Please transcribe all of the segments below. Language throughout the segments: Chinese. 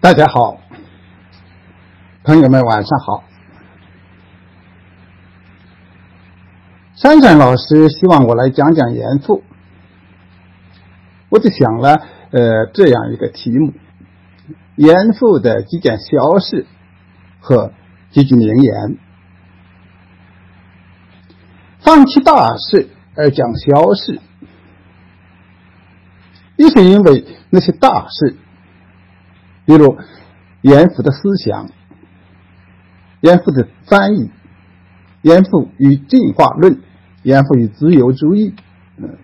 大家好，朋友们晚上好。珊珊老师希望我来讲讲严复，我就想了呃这样一个题目：严复的几件小事和几句名言。放弃大事而讲小事，一是因为那些大事。比如严复的思想、严复的翻译、严复与进化论、严复与自由主义，嗯，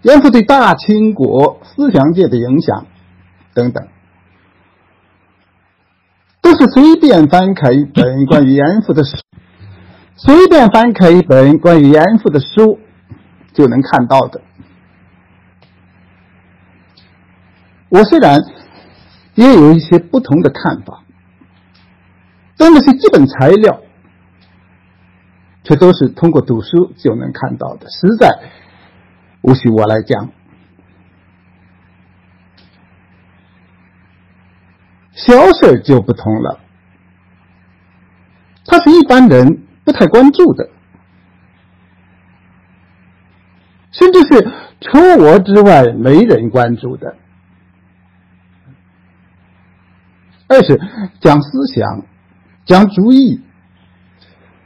严复对大清国思想界的影响等等，都是随便翻开一本关于严复的书，随便翻开一本关于严复的书就能看到的。我虽然。也有一些不同的看法，但那些基本材料却都是通过读书就能看到的，实在无需我来讲。小事就不同了，他是一般人不太关注的，甚至是除我之外没人关注的。二是讲思想，讲主义。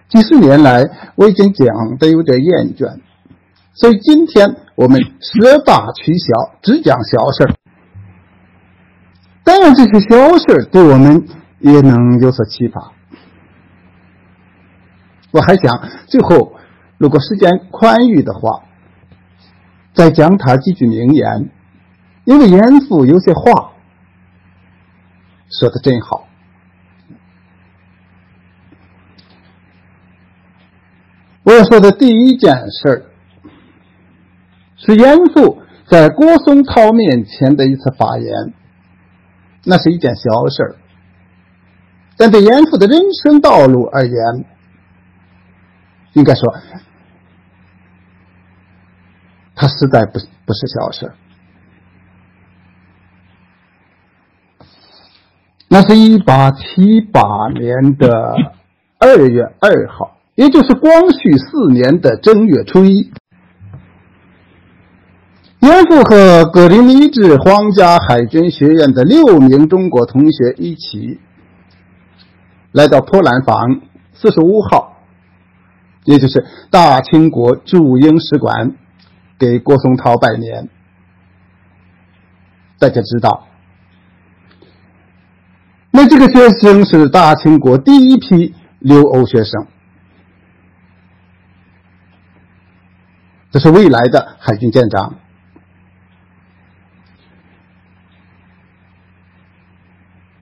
几十年来，我已经讲的有点厌倦，所以今天我们舍大取小，只讲小事当然，这些小事对我们也能有所启发。我还想最后，如果时间宽裕的话，再讲他几句名言，因为严复有些话。说的真好。我要说的第一件事儿，是严复在郭松涛面前的一次发言。那是一件小事儿，但对严复的人生道路而言，应该说，他实在不不是小事儿。那是一八七八年的二月二号，也就是光绪四年的正月初一。严复和格林尼治皇家海军学院的六名中国同学一起来到波兰坊四十五号，也就是大清国驻英使馆，给郭松涛拜年。大家知道。那这个学生是大清国第一批留欧学生，这是未来的海军舰长。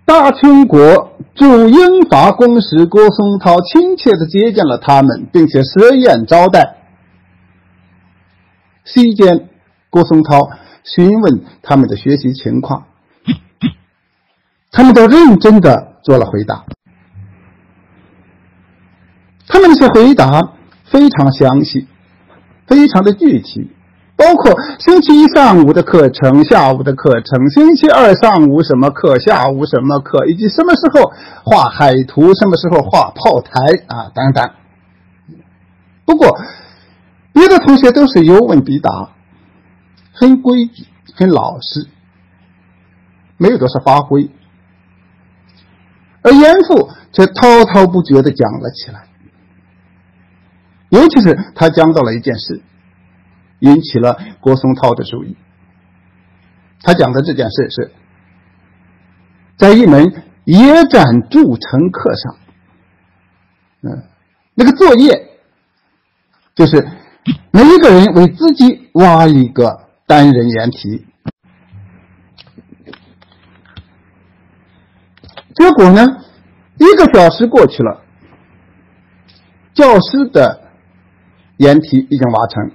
大清国驻英法公使郭松涛亲切的接见了他们，并且设宴招待。席间，郭松涛询问他们的学习情况。他们都认真的做了回答，他们那些回答非常详细，非常的具体，包括星期一上午的课程、下午的课程，星期二上午什么课、下午什么课，以及什么时候画海图、什么时候画炮台啊等等。不过，别的同学都是有问必答，很规矩、很老实，没有多少发挥。而严复却滔滔不绝的讲了起来，尤其是他讲到了一件事，引起了郭松涛的注意。他讲的这件事是在一门野战筑城课上，嗯，那个作业就是每一个人为自己挖一个单人掩体。结果呢？一个小时过去了，教师的研题已经完成，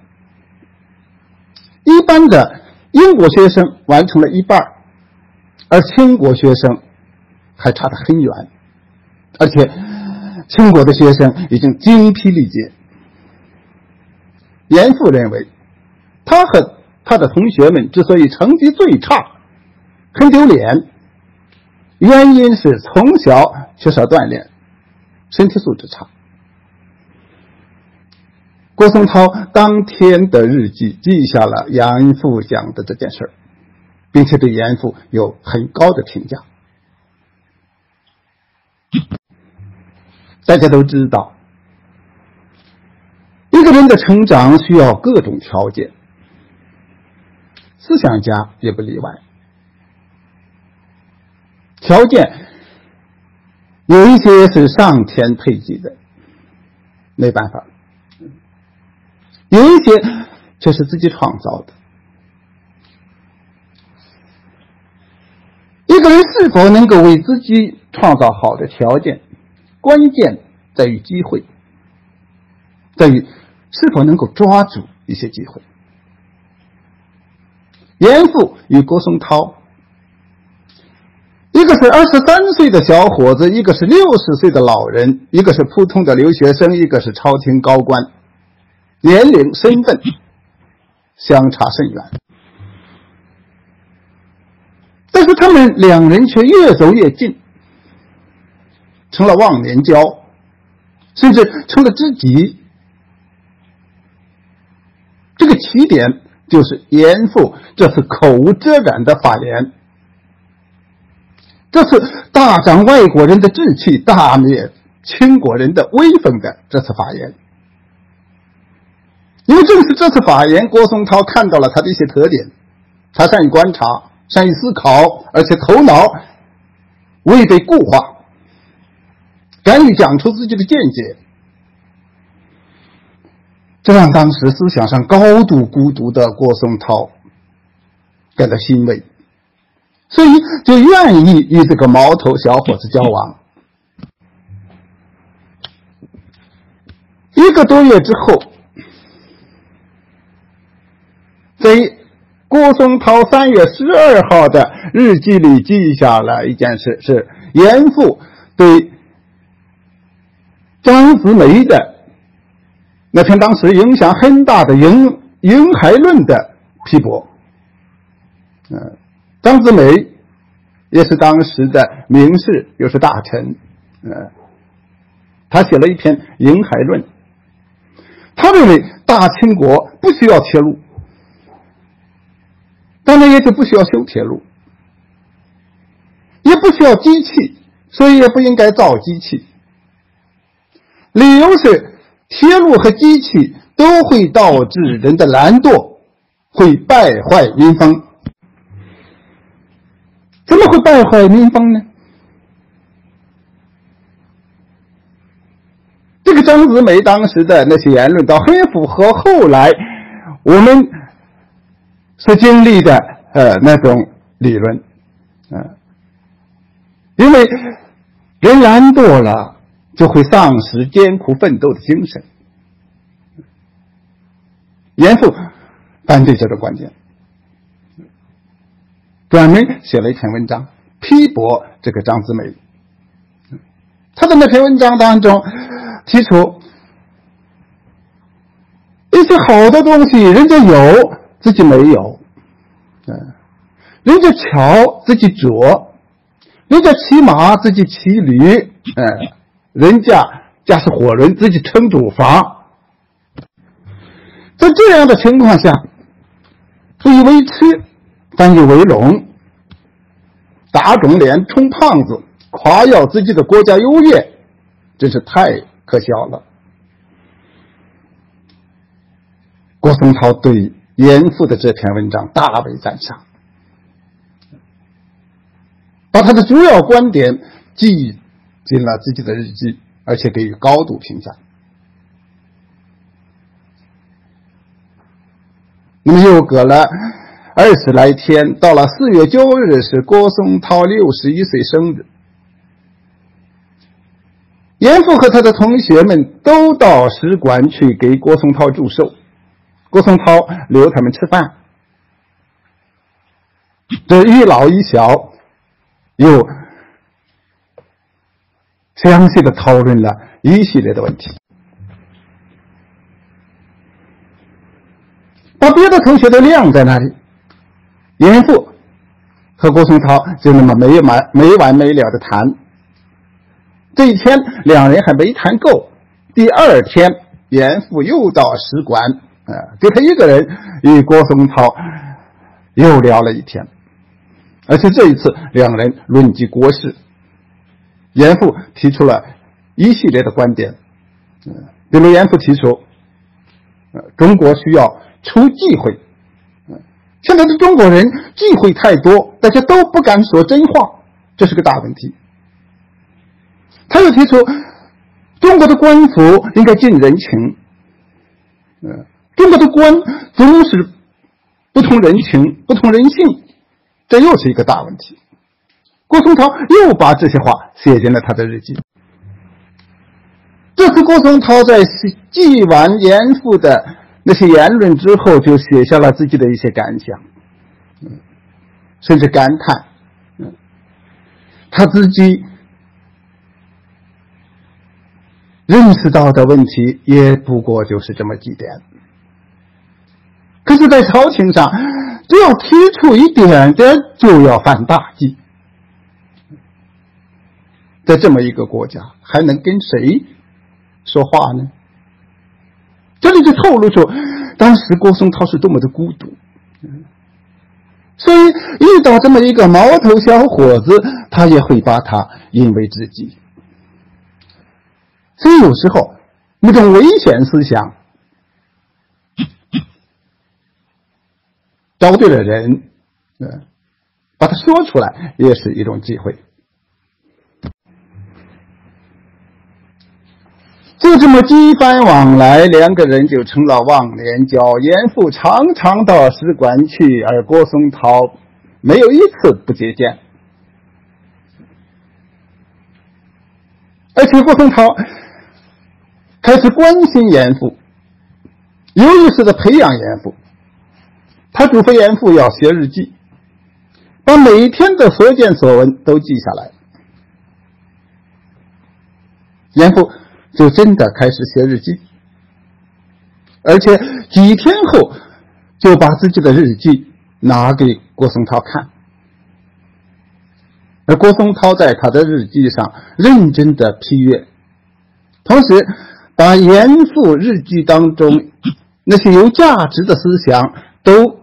一般的英国学生完成了一半，而清国学生还差得很远，而且清国的学生已经精疲力竭。严复认为，他和他的同学们之所以成绩最差，很丢脸。原因是从小缺少锻炼，身体素质差。郭松涛当天的日记记下了严复讲的这件事，并且对严复有很高的评价。大家都知道，一个人的成长需要各种条件，思想家也不例外。条件有一些是上天配给的，没办法。有一些却是自己创造的。一个人是否能够为自己创造好的条件，关键在于机会，在于是否能够抓住一些机会。严复与郭松涛，一个是二十三岁的小伙子，一个是六十岁的老人，一个是普通的留学生，一个是朝廷高官。年龄、身份相差甚远，但是他们两人却越走越近，成了忘年交，甚至成了知己。这个起点就是严复这次口无遮拦的发言，这次大涨外国人的志气、大灭清国人的威风的这次发言。因为正是这次发言，郭松涛看到了他的一些特点：他善于观察，善于思考，而且头脑未被固化，敢于讲出自己的见解，这让当时思想上高度孤独的郭松涛感到欣慰，所以就愿意与这个毛头小伙子交往。一个多月之后。在郭松涛三月十二号的日记里记下了一件事：是严复对张子梅的那篇当时影响很大的《云云海论》的批驳。嗯，张子梅也是当时的名士，又是大臣。嗯，他写了一篇《瀛海论》，他认为大清国不需要铁路。当然也就不需要修铁路，也不需要机器，所以也不应该造机器。理由是，铁路和机器都会导致人的懒惰，会败坏民风。怎么会败坏民风呢？这个张子梅当时的那些言论，倒很符合后来我们。所经历的呃那种理论，嗯，因为人懒惰了，就会丧失艰苦奋斗的精神。严复反对这个观点，专门写了一篇文章批驳这个张子梅。他的那篇文章当中提出一些好的东西，人家有。自己没有，嗯，人家桥自己着，人家骑马自己骑驴，嗯，人家驾驶火轮自己撑主房，在这样的情况下，不以为耻，反以为荣，打肿脸充胖子，夸耀自己的国家优越，真是太可笑了。郭松涛对。严复的这篇文章大为赞赏，把他的主要观点记进了自己的日记，而且给予高度评价。那么又隔了二十来天，到了四月九日是郭松涛六十一岁生日，严复和他的同学们都到使馆去给郭松涛祝寿。郭松涛留他们吃饭，这一老一小又详细的讨论了一系列的问题，把别的同学都晾在那里。严复和郭松涛就那么没完没完没了的谈。这一天，两人还没谈够。第二天，严复又到使馆，呃，就他一个人与郭松涛又聊了一天，而且这一次两人论及国事，严复提出了一系列的观点，嗯，比如严复提出，呃，中国需要出忌讳，现在的中国人忌讳太多，大家都不敢说真话，这是个大问题。他又提出，中国的官府应该尽人情，嗯，中国的官总是不通人情、不通人性，这又是一个大问题。郭松涛又把这些话写进了他的日记。这次郭松涛在祭完严复的那些言论之后，就写下了自己的一些感想，嗯，甚至感叹，嗯，他自己。认识到的问题也不过就是这么几点，可是，在朝廷上，只要提出一点点，就要犯大忌。在这么一个国家，还能跟谁说话呢？这里就透露出当时郭松涛是多么的孤独。所以，遇到这么一个毛头小伙子，他也会把他引为知己。所以有时候，那种危险思想，找对了人，嗯，把它说出来也是一种机会。就这么几番往来，两个人就成了忘年交。严复常常到使馆去，而郭松涛没有一次不接见，而且郭松涛。开始关心严复，有意识的培养严复。他嘱咐严复要写日记，把每天的所见所闻都记下来。严复就真的开始写日记，而且几天后就把自己的日记拿给郭松涛看，而郭松涛在他的日记上认真的批阅，同时。把严复日记当中那些有价值的思想都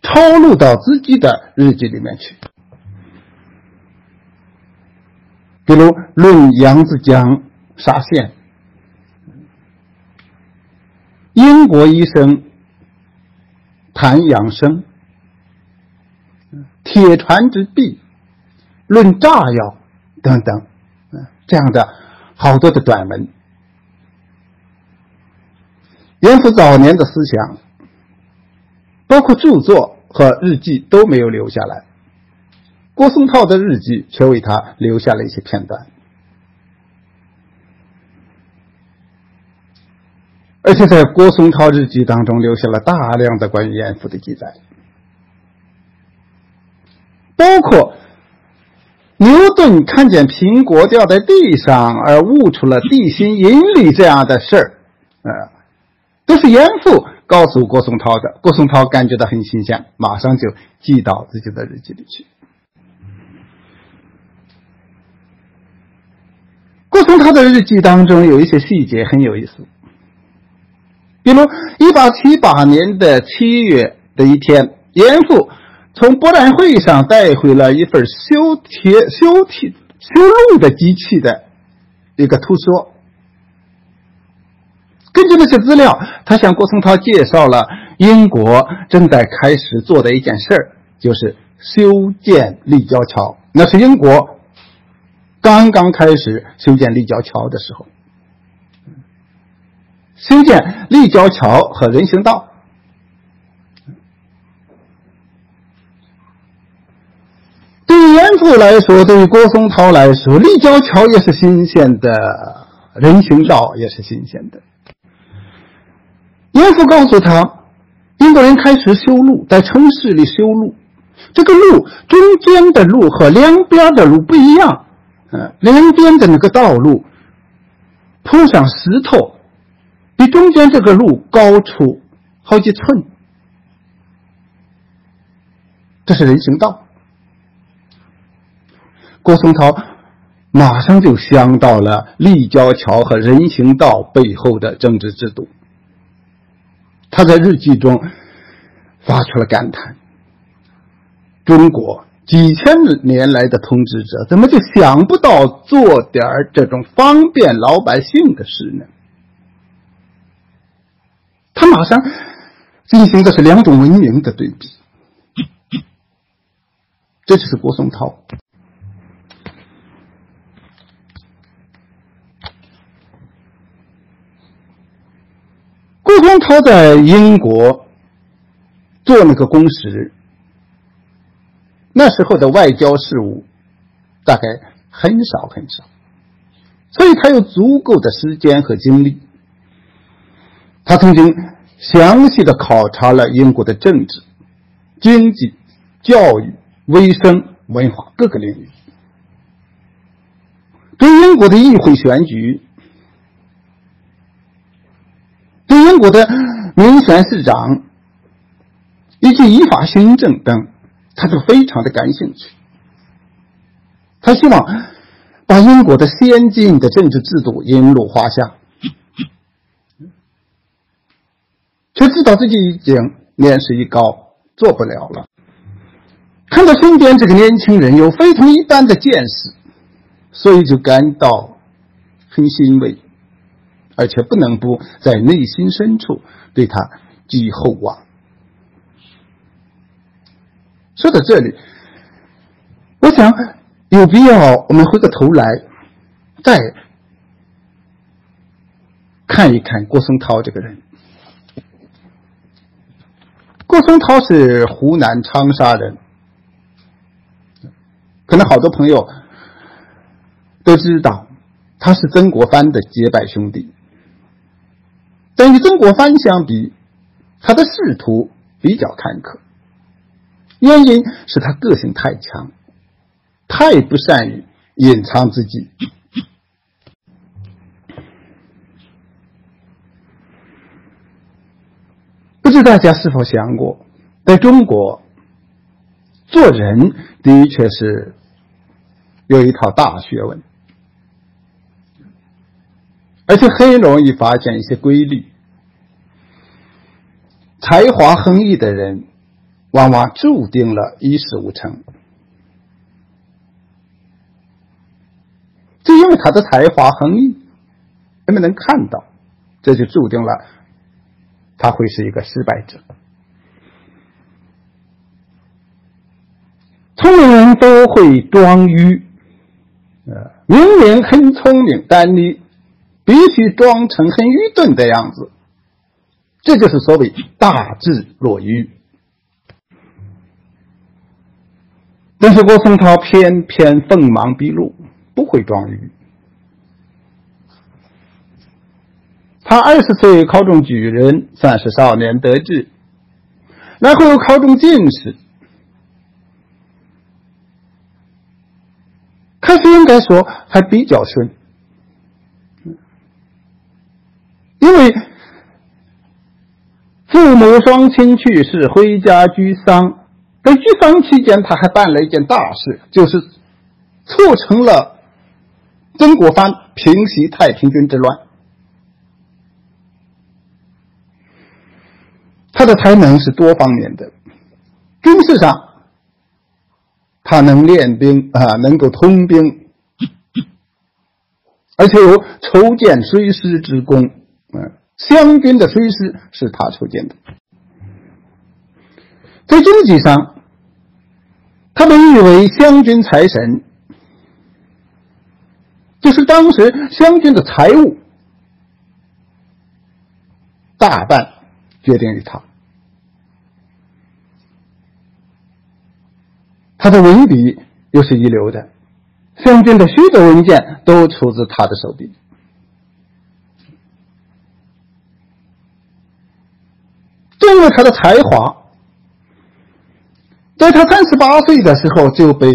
抄录到自己的日记里面去，比如论扬子江沙县、英国医生谈养生、铁船之弊、论炸药等等，这样的好多的短文。严复早年的思想，包括著作和日记都没有留下来，郭松涛的日记却为他留下了一些片段，而且在郭松涛日记当中留下了大量的关于严复的记载，包括牛顿看见苹果掉在地上而悟出了地心引力这样的事儿，呃。都是严复告诉郭松涛的，郭松涛感觉到很新鲜，马上就记到自己的日记里去。郭松涛的日记当中有一些细节很有意思，比如一八七八年的七月的一天，严复从博览会上带回了一份修铁、修铁、修路的机器的一个图说。根据那些资料，他向郭松涛介绍了英国正在开始做的一件事儿，就是修建立交桥。那是英国刚刚开始修建立交桥的时候，修建立交桥和人行道。对于严复来说，对于郭松涛来说，立交桥也是新鲜的，人行道也是新鲜的。严复告诉他，英国人开始修路，在城市里修路。这个路中间的路和两边的路不一样，呃，两边的那个道路铺上石头，比中间这个路高出好几寸。这是人行道，郭松涛马上就想到了立交桥和人行道背后的政治制度。他在日记中发出了感叹：“中国几千年来的统治者，怎么就想不到做点这种方便老百姓的事呢？”他马上进行的是两种文明的对比。这就是郭松涛。郭松涛在英国做那个公使，那时候的外交事务大概很少很少，所以他有足够的时间和精力。他曾经详细的考察了英国的政治、经济、教育。卫生、文化各个领域，对英国的议会选举，对英国的民选市长以及依法行政等，他都非常的感兴趣。他希望把英国的先进的政治制度引入华夏，却知道自己已经年事已高，做不了了。看到身边这个年轻人有非同一般的见识，所以就感到很欣慰，而且不能不在内心深处对他寄厚望。说到这里，我想有必要我们回过头来再看一看郭松涛这个人。郭松涛是湖南长沙人。可能好多朋友都知道，他是曾国藩的结拜兄弟，但与曾国藩相比，他的仕途比较坎坷。原因是他个性太强，太不善于隐藏自己。知大家是否想过，在中国做人的确是。有一套大学问，而且很容易发现一些规律。才华横溢的人，往往注定了一事无成。就因为他的才华横溢，人们能看到，这就注定了他会是一个失败者。聪明人都会装愚。呃，明明很聪明，但你必须装成很愚钝的样子，这就是所谓大智若愚。但是郭松涛偏偏锋芒毕露，不会装愚。他二十岁考中举人，算是少年得志，然后又考中进士。开始应该说还比较顺，因为父母双亲去世，回家居丧。在居丧期间，他还办了一件大事，就是促成了曾国藩平息太平军之乱。他的才能是多方面的，军事上。他能练兵啊，能够通兵，而且有筹建水师之功。嗯，湘军的水师是他筹建的。在经济上，他被誉为湘军财神，就是当时湘军的财务大半决定于他。他的文笔又是一流的，湘军的许多文件都出自他的手笔。正因为他的才华，在他三十八岁的时候就被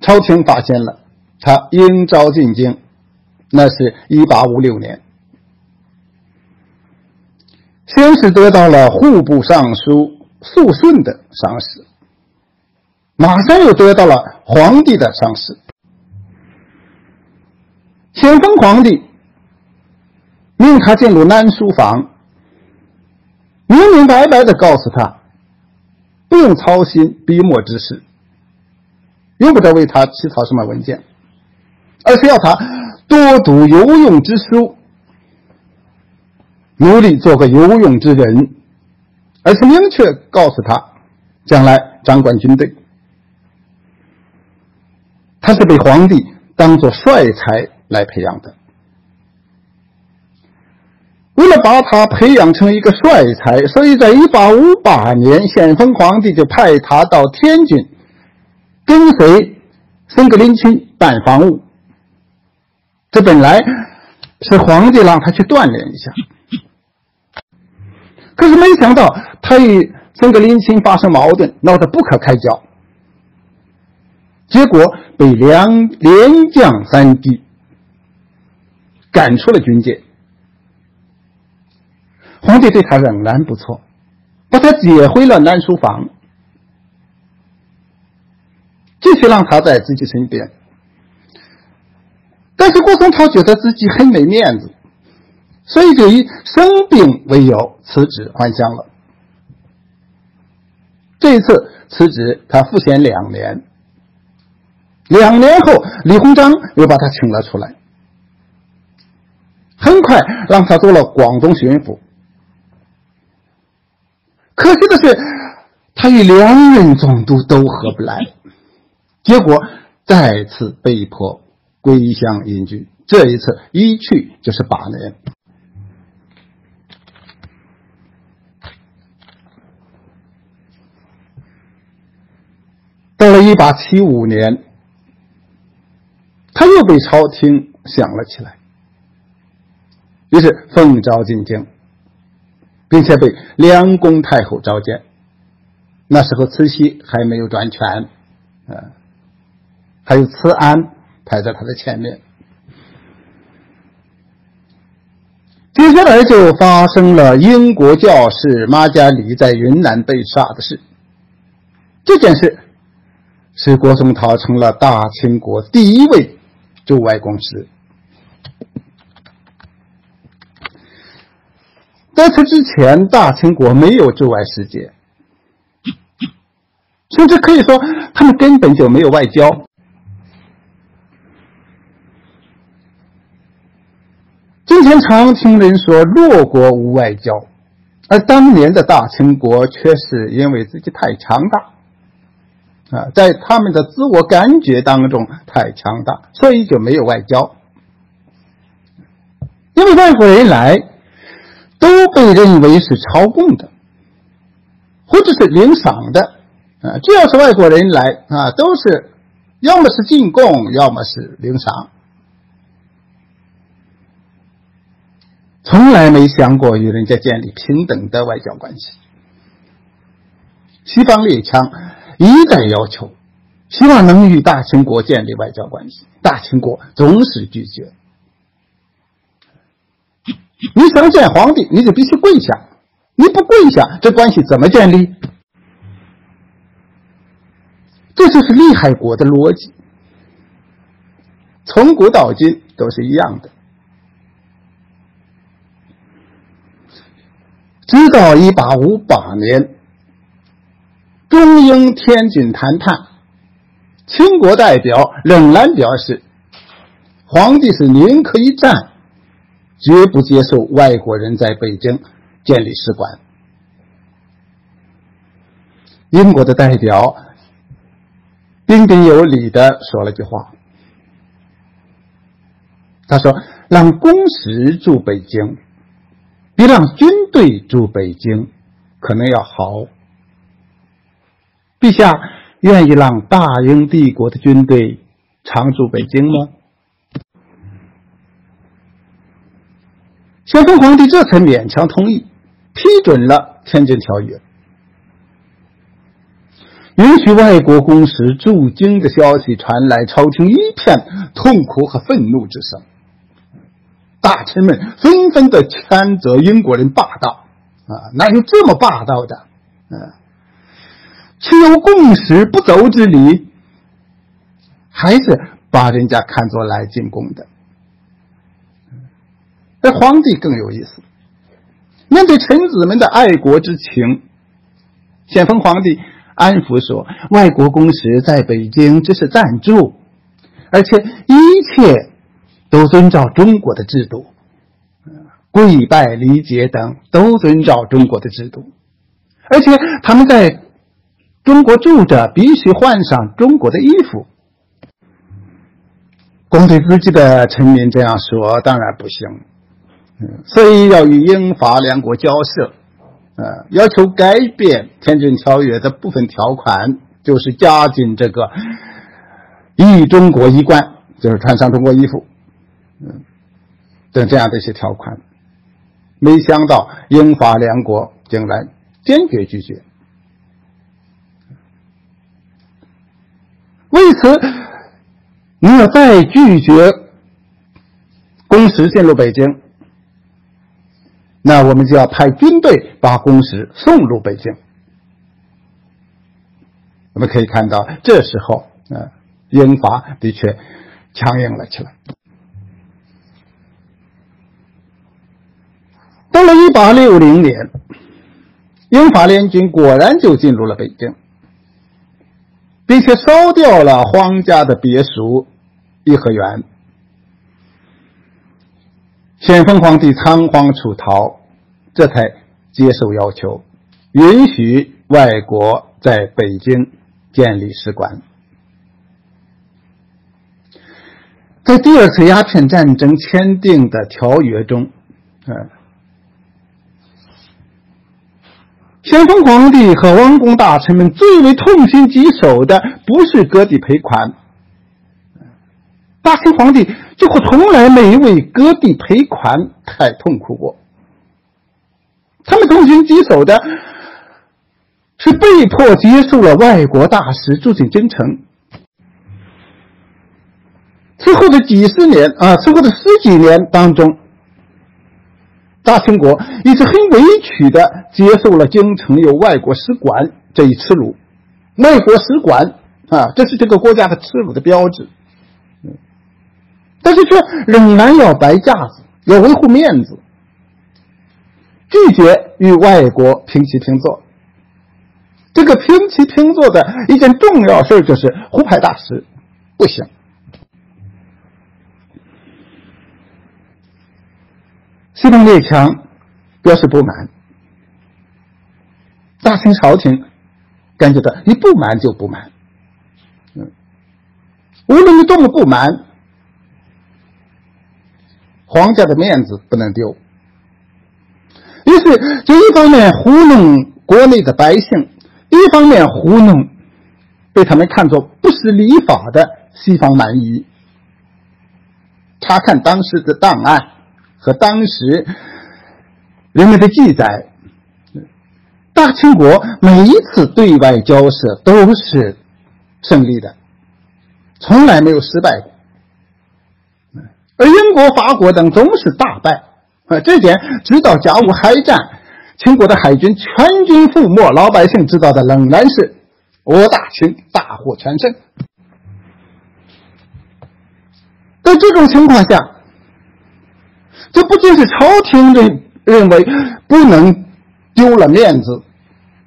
朝廷发现了，他应召进京，那是一八五六年，先是得到了户部尚书肃顺的赏识。马上又得到了皇帝的赏识。咸丰皇帝命他进入南书房，明明白白的告诉他，不用操心笔墨之事，用不着为他起草什么文件，而是要他多读有用之书，努力做个有用之人，而且明确告诉他，将来掌管军队。他是被皇帝当做帅才来培养的。为了把他培养成一个帅才，所以在一八五八年，咸丰皇帝就派他到天津，跟随森格林钦办防务。这本来是皇帝让他去锻炼一下，可是没想到他与森格林钦发生矛盾，闹得不可开交。结果被两连降三级，赶出了军界。皇帝对他仍然不错，把他接回了南书房，继续让他在自己身边。但是郭松涛觉得自己很没面子，所以就以生病为由辞职还乡了。这一次辞职，他赋闲两年。两年后，李鸿章又把他请了出来，很快让他做了广东巡抚。可惜的是，他与两任总督都合不来，结果再次被迫归乡隐居。这一次一去就是八年。到了一八七五年。他又被朝廷想了起来，于是奉诏进京，并且被梁公太后召见。那时候慈禧还没有专权，啊，还有慈安排在他的前面。接下来就发生了英国教士马加里在云南被杀的事。这件事使郭松涛成了大清国第一位。驻外公司，在此之前，大清国没有驻外使节，甚至可以说，他们根本就没有外交。今天常听人说弱国无外交，而当年的大清国却是因为自己太强大。啊，在他们的自我感觉当中太强大，所以就没有外交。因为外国人来，都被认为是朝贡的，或者是领赏的。啊，只要是外国人来啊，都是要么是进贡，要么是领赏，从来没想过与人家建立平等的外交关系。西方列强。一再要求，希望能与大清国建立外交关系，大清国总是拒绝。你想见皇帝，你就必须跪下，你不跪下，这关系怎么建立？这就是厉害国的逻辑，从古到今都是一样的。直到一八五八年。中英天津谈判，清国代表仍然表示，皇帝是宁可一战，绝不接受外国人在北京建立使馆。英国的代表彬彬有礼的说了句话，他说：“让公使驻北京，比让军队驻北京可能要好。”陛下愿意让大英帝国的军队常驻北京吗？咸丰皇帝这才勉强同意，批准了《天津条约》，允许外国公使驻京的消息传来，朝廷一片痛苦和愤怒之声。大臣们纷纷的谴责英国人霸道啊！哪有这么霸道的？嗯。岂有共识不走之理，还是把人家看作来进贡的。而皇帝更有意思，面对臣子们的爱国之情，咸丰皇帝安抚说：“外国公使在北京只是暂住，而且一切都遵照中国的制度，跪拜礼节等都遵照中国的制度，而且他们在中国住着，必须换上中国的衣服。”光对自己的臣民这样说，当然不行。所以要与英法两国交涉，呃，要求改变《天津条约》的部分条款，就是加进这个“一中国一贯”，就是穿上中国衣服，嗯，等这样的一些条款。没想到英法两国竟然坚决拒绝。为此，你要再拒绝公使进入北京。那我们就要派军队把公使送入北京。我们可以看到，这时候，呃，英法的确强硬了起来。到了一八六零年，英法联军果然就进入了北京，并且烧掉了皇家的别墅颐和园。咸丰皇帝仓皇出逃，这才接受要求，允许外国在北京建立使馆。在第二次鸦片战争签订的条约中，嗯，咸丰皇帝和王公大臣们最为痛心疾首的，不是割地赔款。大清皇帝几乎从来没为割地赔款太痛苦过。他们痛心疾首的是被迫接受了外国大使住进京城。之后的几十年啊，之后的十几年当中，大清国一直很委屈的接受了京城有外国使馆这一耻辱。外国使馆啊，这是这个国家的耻辱的标志。但是却仍然要摆架子，要维护面子，拒绝与外国平起平坐。这个平起平坐的一件重要事就是胡派大使不行。西方列强表示不满，大清朝廷感觉到你不满就不满，嗯，无论你多么不满。皇家的面子不能丢，于是就一方面糊弄国内的百姓，一方面糊弄被他们看作不识礼法的西方蛮夷。查看当时的档案和当时人们的记载，大清国每一次对外交涉都是胜利的，从来没有失败过。而英国、法国等总是大败，啊，这点直到甲午海战，清国的海军全军覆没，老百姓知道的仍然是我大清大获全胜。在这种情况下，这不仅是朝廷认认为不能丢了面子，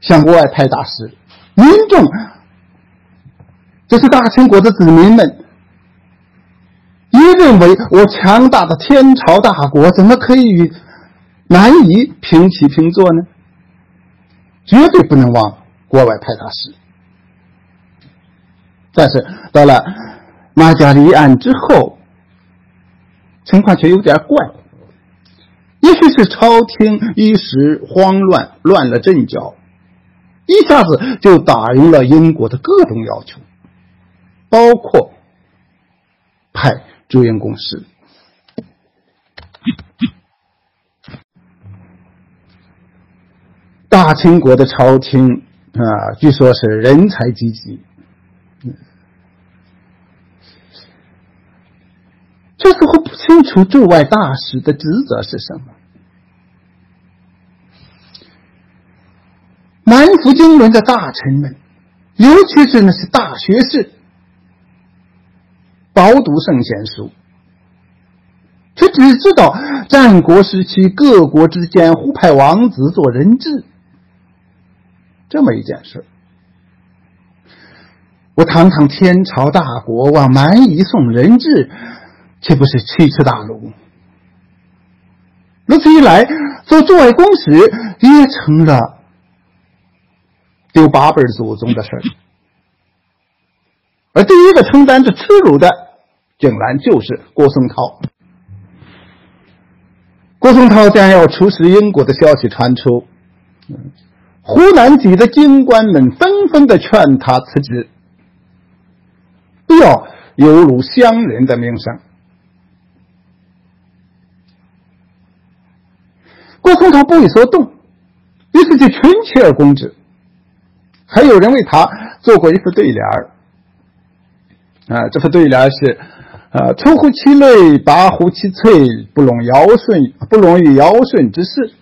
向国外派大使，民众，这是大清国的子民们。也认为我强大的天朝大国怎么可以与南夷平起平坐呢？绝对不能往国外派大使。但是到了马加离案之后，情况却有点怪。也许是朝廷一时慌乱，乱了阵脚，一下子就答应了英国的各种要求，包括派。驻英公使，大清国的朝廷啊，据说是人才济济。这时候不清楚驻外大使的职责是什么。满腹经纶的大臣们尤其是那些大学士，饱读圣贤书，却只知道战国时期各国之间互派王子做人质，这么一件事。我堂堂天朝大国往蛮夷送人质，岂不是奇耻大辱？如此一来，做驻外公使也成了。丢八辈祖宗的事儿，而第一个承担着耻辱的，竟然就是郭松涛。郭松涛将要出使英国的消息传出，湖南籍的京官们纷纷的劝他辞职，不要有辱乡人的名声。郭松涛不为所动，于是就群起而攻之。还有人为他做过一副对联儿，啊，这副对联是：啊，出乎其类，拔乎其萃，不容尧舜，不容于尧舜之事。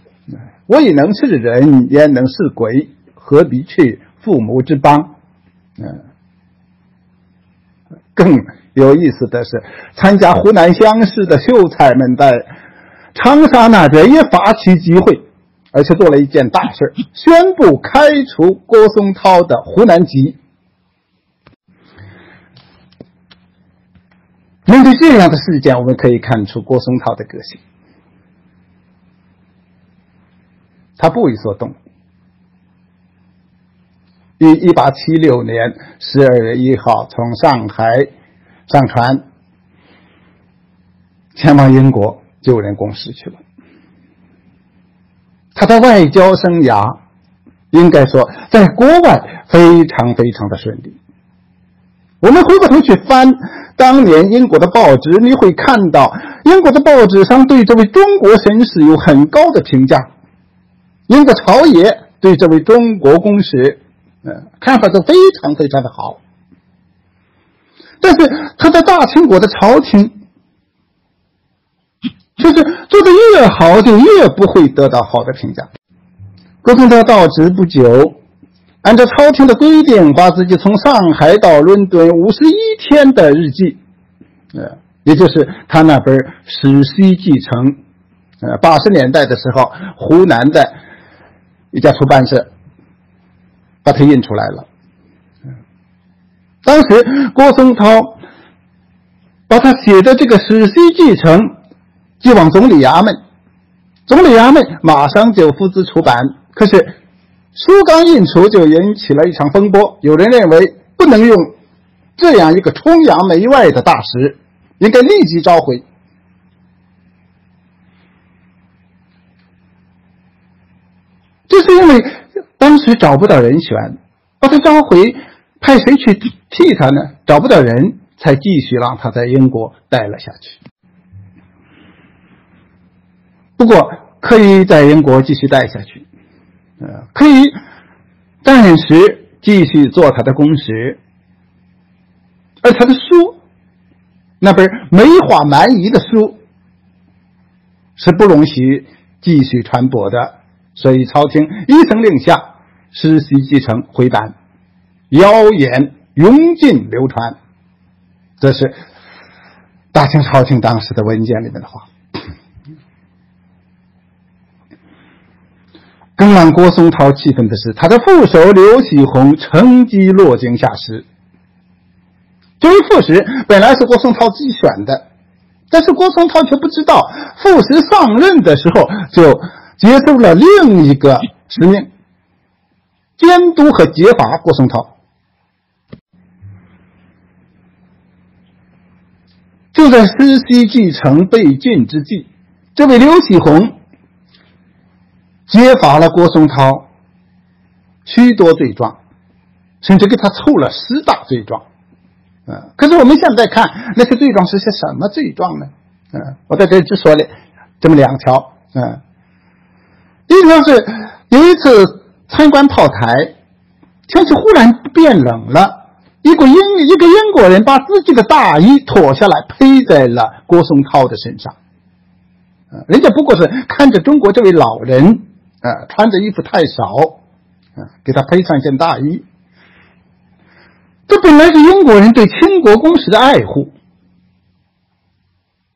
我也能是人，焉能是鬼，何必去父母之邦？嗯，更有意思的是，参加湖南乡试的秀才们在长沙那边也发起集会。而且做了一件大事宣布开除郭松涛的湖南籍。面对这样的事件，我们可以看出郭松涛的个性，他不为所动。于一八七六年十二月一号从上海上船，前往英国救人公使去了。他的外交生涯，应该说在国外非常非常的顺利。我们回过头去翻当年英国的报纸，你会看到英国的报纸上对这位中国绅士有很高的评价。英国朝野对这位中国公使，呃，看法都非常非常的好。但是他在大清国的朝廷。就是做的越好，就越不会得到好的评价。郭松涛到职不久，按照朝廷的规定，把自己从上海到伦敦五十一天的日记，呃，也就是他那本《史西继承》，呃，八十年代的时候，湖南的一家出版社把它印出来了。当时郭松涛把他写的这个《史西继承》。寄往总理衙门，总理衙门马上就付资出版。可是书刚印出，就引起了一场风波。有人认为不能用这样一个崇洋媚外的大使，应该立即召回。这是因为当时找不到人选，把他召回，派谁去替他呢？找不到人，才继续让他在英国待了下去。不过可以在英国继续待下去，呃，可以暂时继续做他的公使，而他的书，那本美化蛮夷的书是不容许继续传播的，所以朝廷一声令下，实习继承回版，谣言永尽流传，这是大清朝廷当时的文件里面的话。更让郭松涛气愤的是，他的副手刘喜红乘机落井下石。这位副使本来是郭松涛自己选的，但是郭松涛却不知道，副使上任的时候就接受了另一个使命，监督和揭发郭松涛。就在实习继承被禁之际，这位刘喜红。揭发了郭松涛许多罪状，甚至给他凑了十大罪状。嗯，可是我们现在看那些罪状是些什么罪状呢？嗯，我在这里只说了这么两条。嗯，第一条是有一次参观炮台，天气忽然变冷了，一个英一个英国人把自己的大衣脱下来披在了郭松涛的身上。人家不过是看着中国这位老人。啊，穿的衣服太少，啊，给他配上一件大衣。这本来是英国人对清国公使的爱护。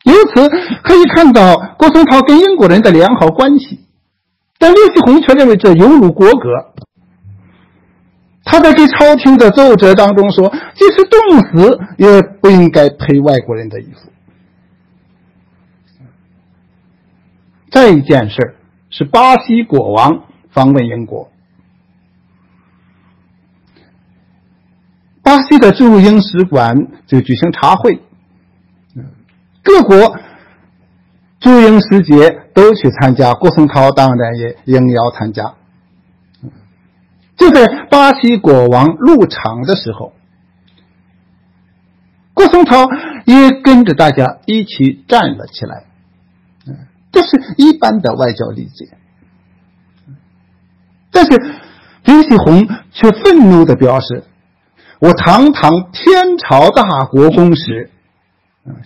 由此可以看到郭松涛跟英国人的良好关系，但刘锡鸿却认为这有辱国格。他在给朝廷的奏折当中说：“即使冻死，也不应该配外国人的衣服。”这一件事是巴西国王访问英国，巴西的驻英使馆就举行茶会。各国驻英使节都去参加，郭松涛当然也应邀参加。就在巴西国王入场的时候，郭松涛也跟着大家一起站了起来。这是一般的外交礼节。但是刘锡鸿却愤怒的表示：“我堂堂天朝大国公使。”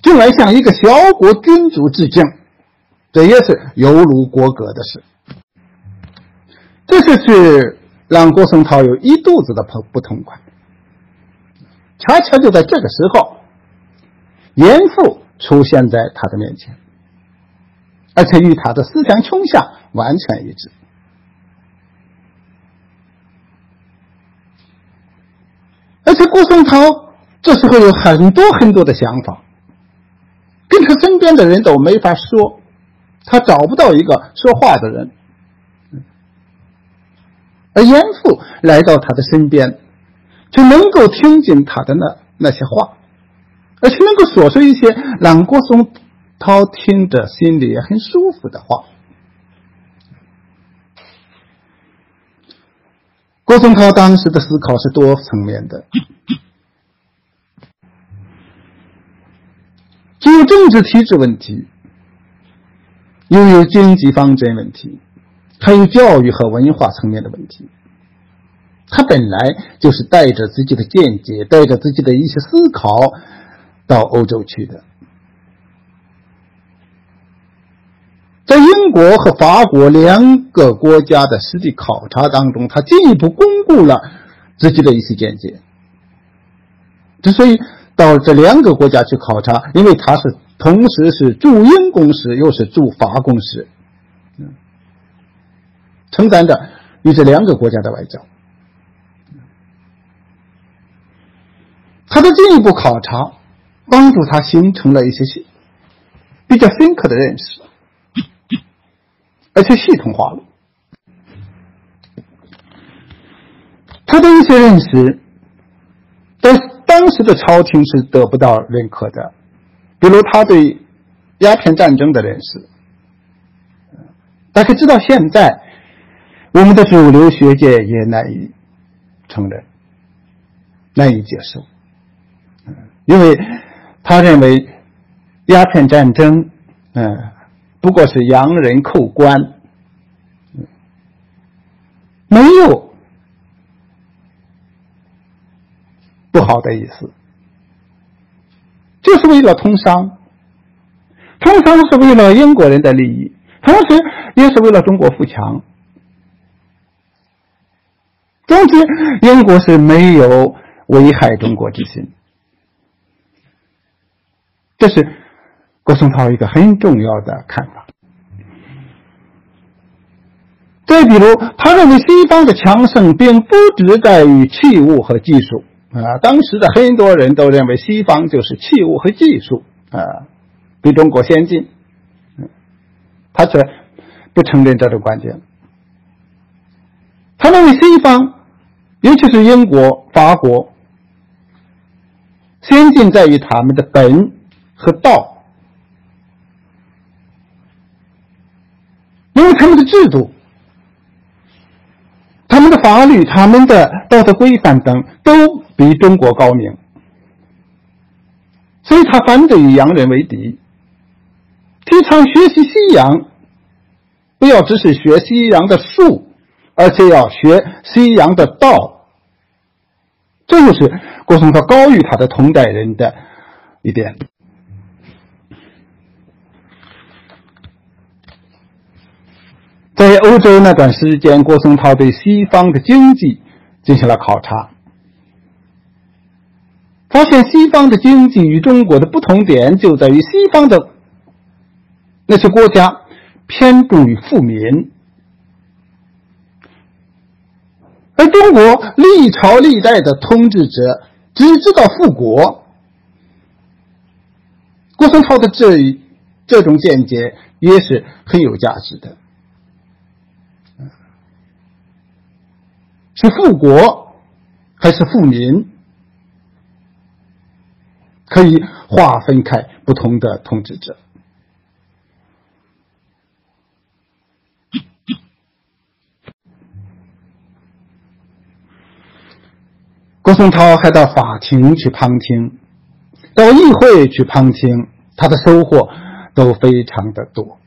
竟然向一个小国君主致敬，这也是有辱国格的事。这就是让郭松涛有一肚子的不不痛快。恰恰就在这个时候，严复出现在他的面前，而且与他的思想倾向完全一致。而且郭松涛这时候有很多很多的想法。跟他身边的人都没法说，他找不到一个说话的人。而严复来到他的身边，就能够听进他的那那些话，而且能够说出一些让郭松涛听着心里也很舒服的话。郭松涛当时的思考是多层面的。既有政治体制问题，又有经济方针问题，还有教育和文化层面的问题。他本来就是带着自己的见解，带着自己的一些思考到欧洲去的。在英国和法国两个国家的实地考察当中，他进一步巩固了自己的一些见解。之所以。到这两个国家去考察，因为他是同时是驻英公使，又是驻法公使，承担着与这两个国家的外交。他的进一步考察，帮助他形成了一些比较深刻的认识，而且系统化了。他的一些认识，在。当时的朝廷是得不到认可的，比如他对鸦片战争的认识，但是直到现在，我们的主流学界也难以承认、难以接受，因为他认为鸦片战争，嗯，不过是洋人扣关，没有。不好的意思，就是为了通商，通商是为了英国人的利益，同时也是为了中国富强。总之，英国是没有危害中国之心，这是郭松涛一个很重要的看法。再比如，他认为西方的强盛并不只在于器物和技术。啊，当时的很多人都认为西方就是器物和技术啊，比中国先进。他却不承认这种观点。他认为西方，尤其是英国、法国，先进在于他们的本和道，因为他们的制度、他们的法律、他们的道德规范等都。比中国高明，所以他反对与洋人为敌，提倡学习西洋，不要只是学西洋的术，而且要学西洋的道。这就是郭松涛高于他的同代人的一点。在欧洲那段时间，郭松涛对西方的经济进行了考察。发现西方的经济与中国的不同点就在于西方的那些国家偏重于富民，而中国历朝历代的统治者只知道富国。郭松涛的这这种见解也是很有价值的，是富国还是富民？可以划分开不同的统治者。郭松涛还到法庭去旁听，到议会去旁听，他的收获都非常的多。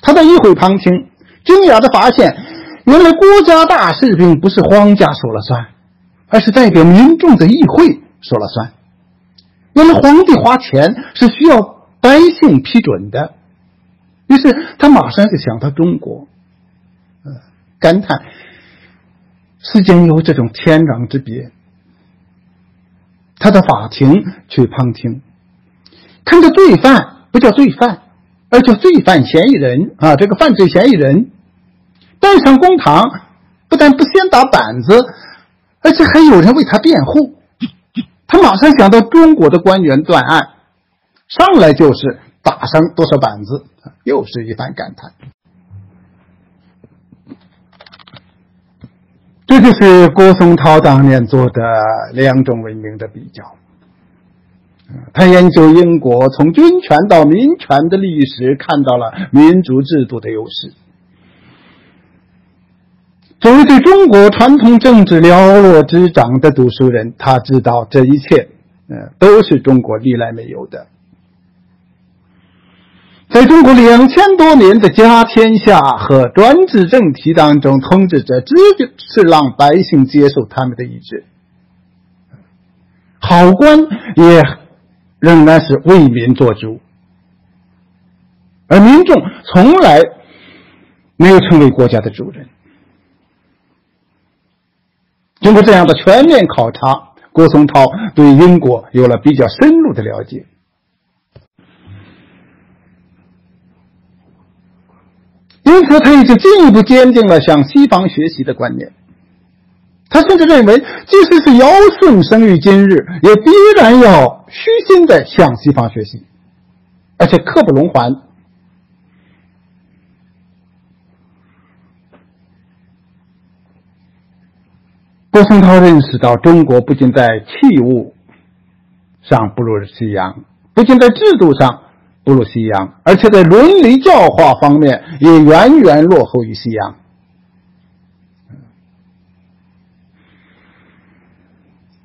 他在议会旁听，惊讶的发现，原来国家大事并不是皇家说了算，而是代表民众的议会说了算。原来皇帝花钱是需要百姓批准的，于是他马上就想到中国，呃，感叹世间有这种天壤之别。他到法庭去旁听，看着罪犯不叫罪犯，而叫罪犯嫌疑人啊，这个犯罪嫌疑人带上公堂，不但不先打板子，而且还有人为他辩护。他马上想到中国的官员断案，上来就是打上多少板子，又是一番感叹。这就是郭松涛当年做的两种文明的比较。他研究英国从军权到民权的历史，看到了民主制度的优势。作为对中国传统政治了若指掌的读书人，他知道这一切，呃，都是中国历来没有的。在中国两千多年的家天下和专制政体当中，统治者只是让百姓接受他们的意志，好官也仍然是为民做主，而民众从来没有成为国家的主人。经过这样的全面考察，郭松涛对英国有了比较深入的了解，因此他也就进一步坚定了向西方学习的观念。他甚至认为，即使是尧舜生于今日，也必然要虚心的向西方学习，而且刻不容缓。郭松涛认识到，中国不仅在器物上不如西洋，不仅在制度上不如西洋，而且在伦理教化方面也远远落后于西洋。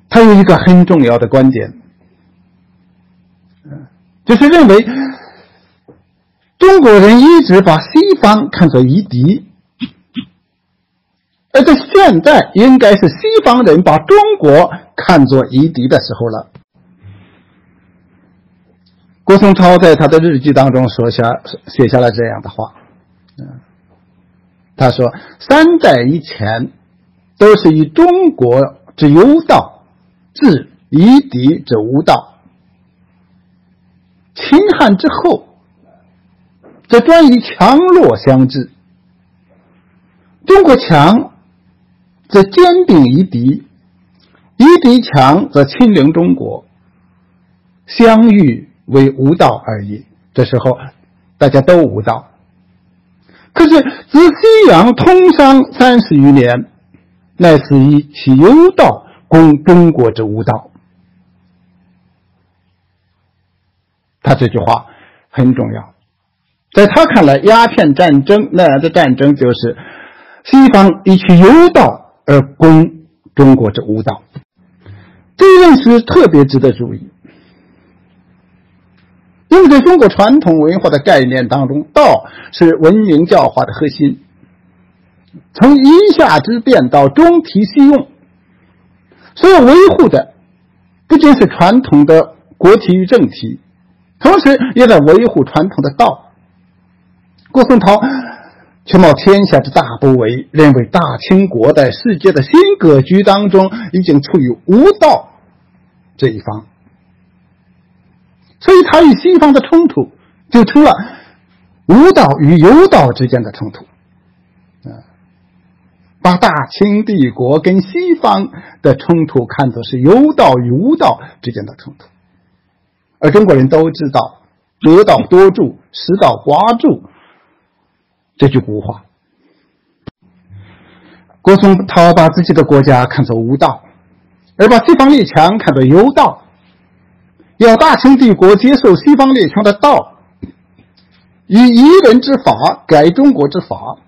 他有一个很重要的观点，就是认为中国人一直把西方看作夷狄。而在现在，应该是西方人把中国看作夷狄的时候了。郭松涛在他的日记当中说下写下了这样的话，嗯，他说：“三代以前，都是以中国之有道治夷狄之无道；秦汉之后，则专以强弱相治。中国强。”则坚定夷狄，夷狄强则亲临中国，相遇为无道而已。这时候大家都无道。可是自西洋通商三十余年，乃是以其有道攻中国之无道。他这句话很重要，在他看来，鸦片战争那样的战争就是西方以其有道。而攻中国之无道，这一认识特别值得注意。因为在中国传统文化的概念当中，道是文明教化的核心。从一下之变到中体西用，所维护的不仅是传统的国体与政体，同时也在维护传统的道。郭松涛。却冒天下之大不韪，认为大清国在世界的新格局当中已经处于无道这一方，所以他与西方的冲突就成了无道与有道之间的冲突，啊，把大清帝国跟西方的冲突看作是有道与无道之间的冲突，而中国人都知道“得道多助，失道寡助”这句古话。郭松涛把自己的国家看作无道，而把西方列强看作有道，要大清帝国接受西方列强的道，以夷人之法改中国之法。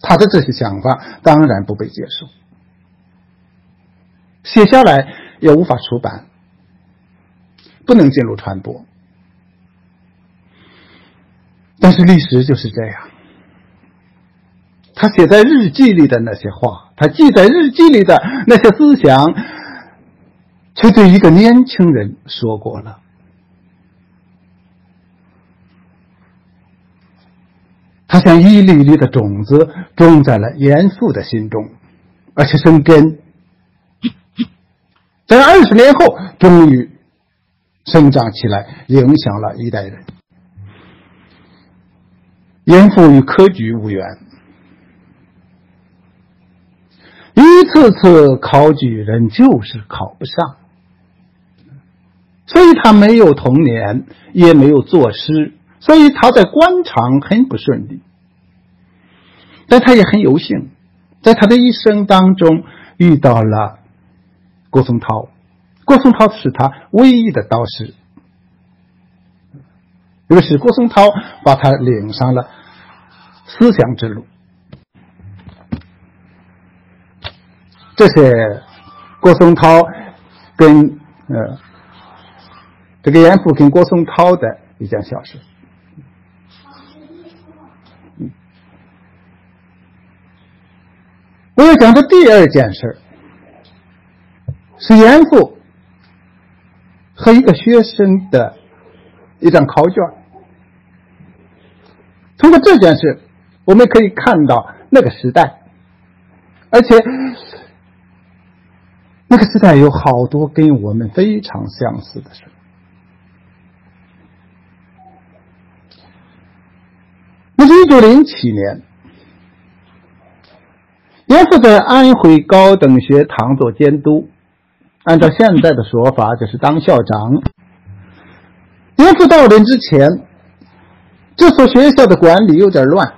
他的这些想法当然不被接受，写下来也无法出版，不能进入传播。但是历史就是这样。他写在日记里的那些话，他记在日记里的那些思想，却对一个年轻人说过了。他像一粒粒的种子种在了严复的心中，而且生根，在二十年后终于生长起来，影响了一代人。严复与科举无缘。一次次考举人就是考不上，所以他没有童年，也没有作诗，所以他在官场很不顺利。但他也很有幸，在他的一生当中遇到了郭松涛，郭松涛是他唯一的导师，于是郭松涛把他领上了思想之路。这是郭松涛跟呃这个严复跟郭松涛的一件小事。我要讲的第二件事是严复和一个学生的一张考卷。通过这件事，我们可以看到那个时代，而且。那个时代有好多跟我们非常相似的事。那是一九零七年，严复在安徽高等学堂做监督，按照现在的说法就是当校长。严复到任之前，这所学校的管理有点乱，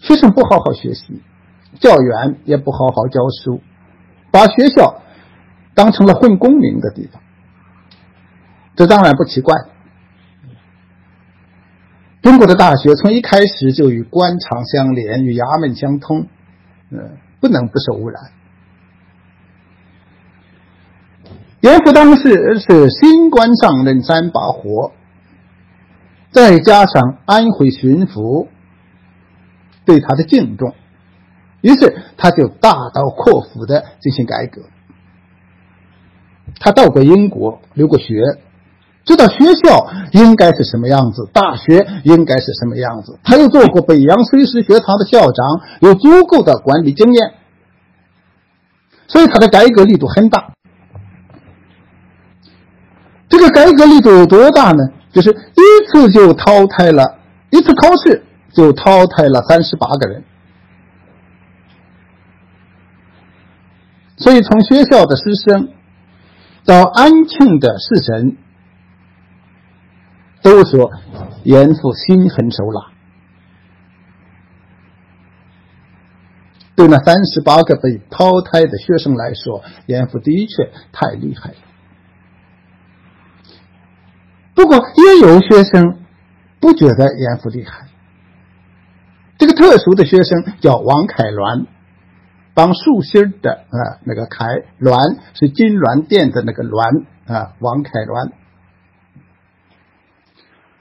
学生不好好学习，教员也不好好教书。把学校当成了混功名的地方，这当然不奇怪。中国的大学从一开始就与官场相连，与衙门相通，嗯，不能不受污染。严复当时是新官上任三把火，再加上安徽巡抚对他的敬重。于是他就大刀阔斧的进行改革。他到过英国留过学，知道学校应该是什么样子，大学应该是什么样子。他又做过北洋随师学堂的校长，有足够的管理经验，所以他的改革力度很大。这个改革力度有多大呢？就是一次就淘汰了，一次考试就淘汰了三十八个人。所以，从学校的师生到安庆的士神，都说严复心狠手辣。对那三十八个被淘汰的学生来说，严复的确太厉害了。不过，也有学生不觉得严复厉害。这个特殊的学生叫王凯鸾。帮竖心的啊，那个凯鸾是金銮殿的那个鸾啊，王凯鸾，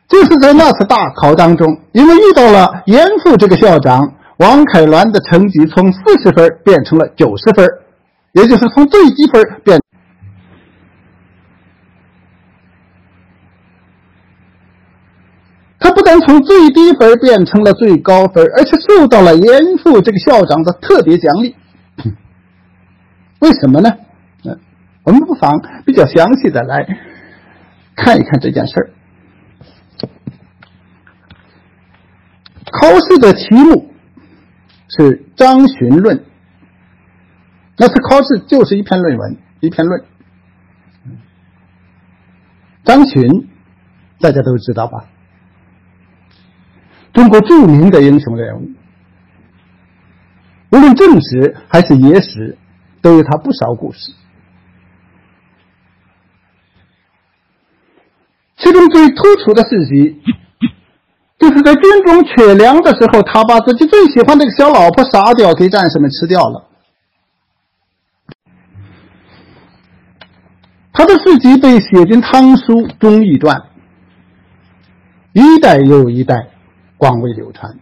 就是在那次大考当中，因为遇到了严复这个校长，王凯鸾的成绩从四十分变成了九十分，也就是从最低分变，他不但从最低分变成了最高分，而且受到了严复这个校长的特别奖励。为什么呢？我们不妨比较详细的来看一看这件事儿。考试的题目是《张巡论》，那次考试就是一篇论文，一篇论。张巡大家都知道吧？中国著名的英雄人物，无论正史还是野史，都有他不少故事。其中最突出的事迹，就是在军中缺粮的时候，他把自己最喜欢的小老婆杀掉，给战士们吃掉了。他的事迹被写进《汤书·忠义传》，一代又一代，广为流传。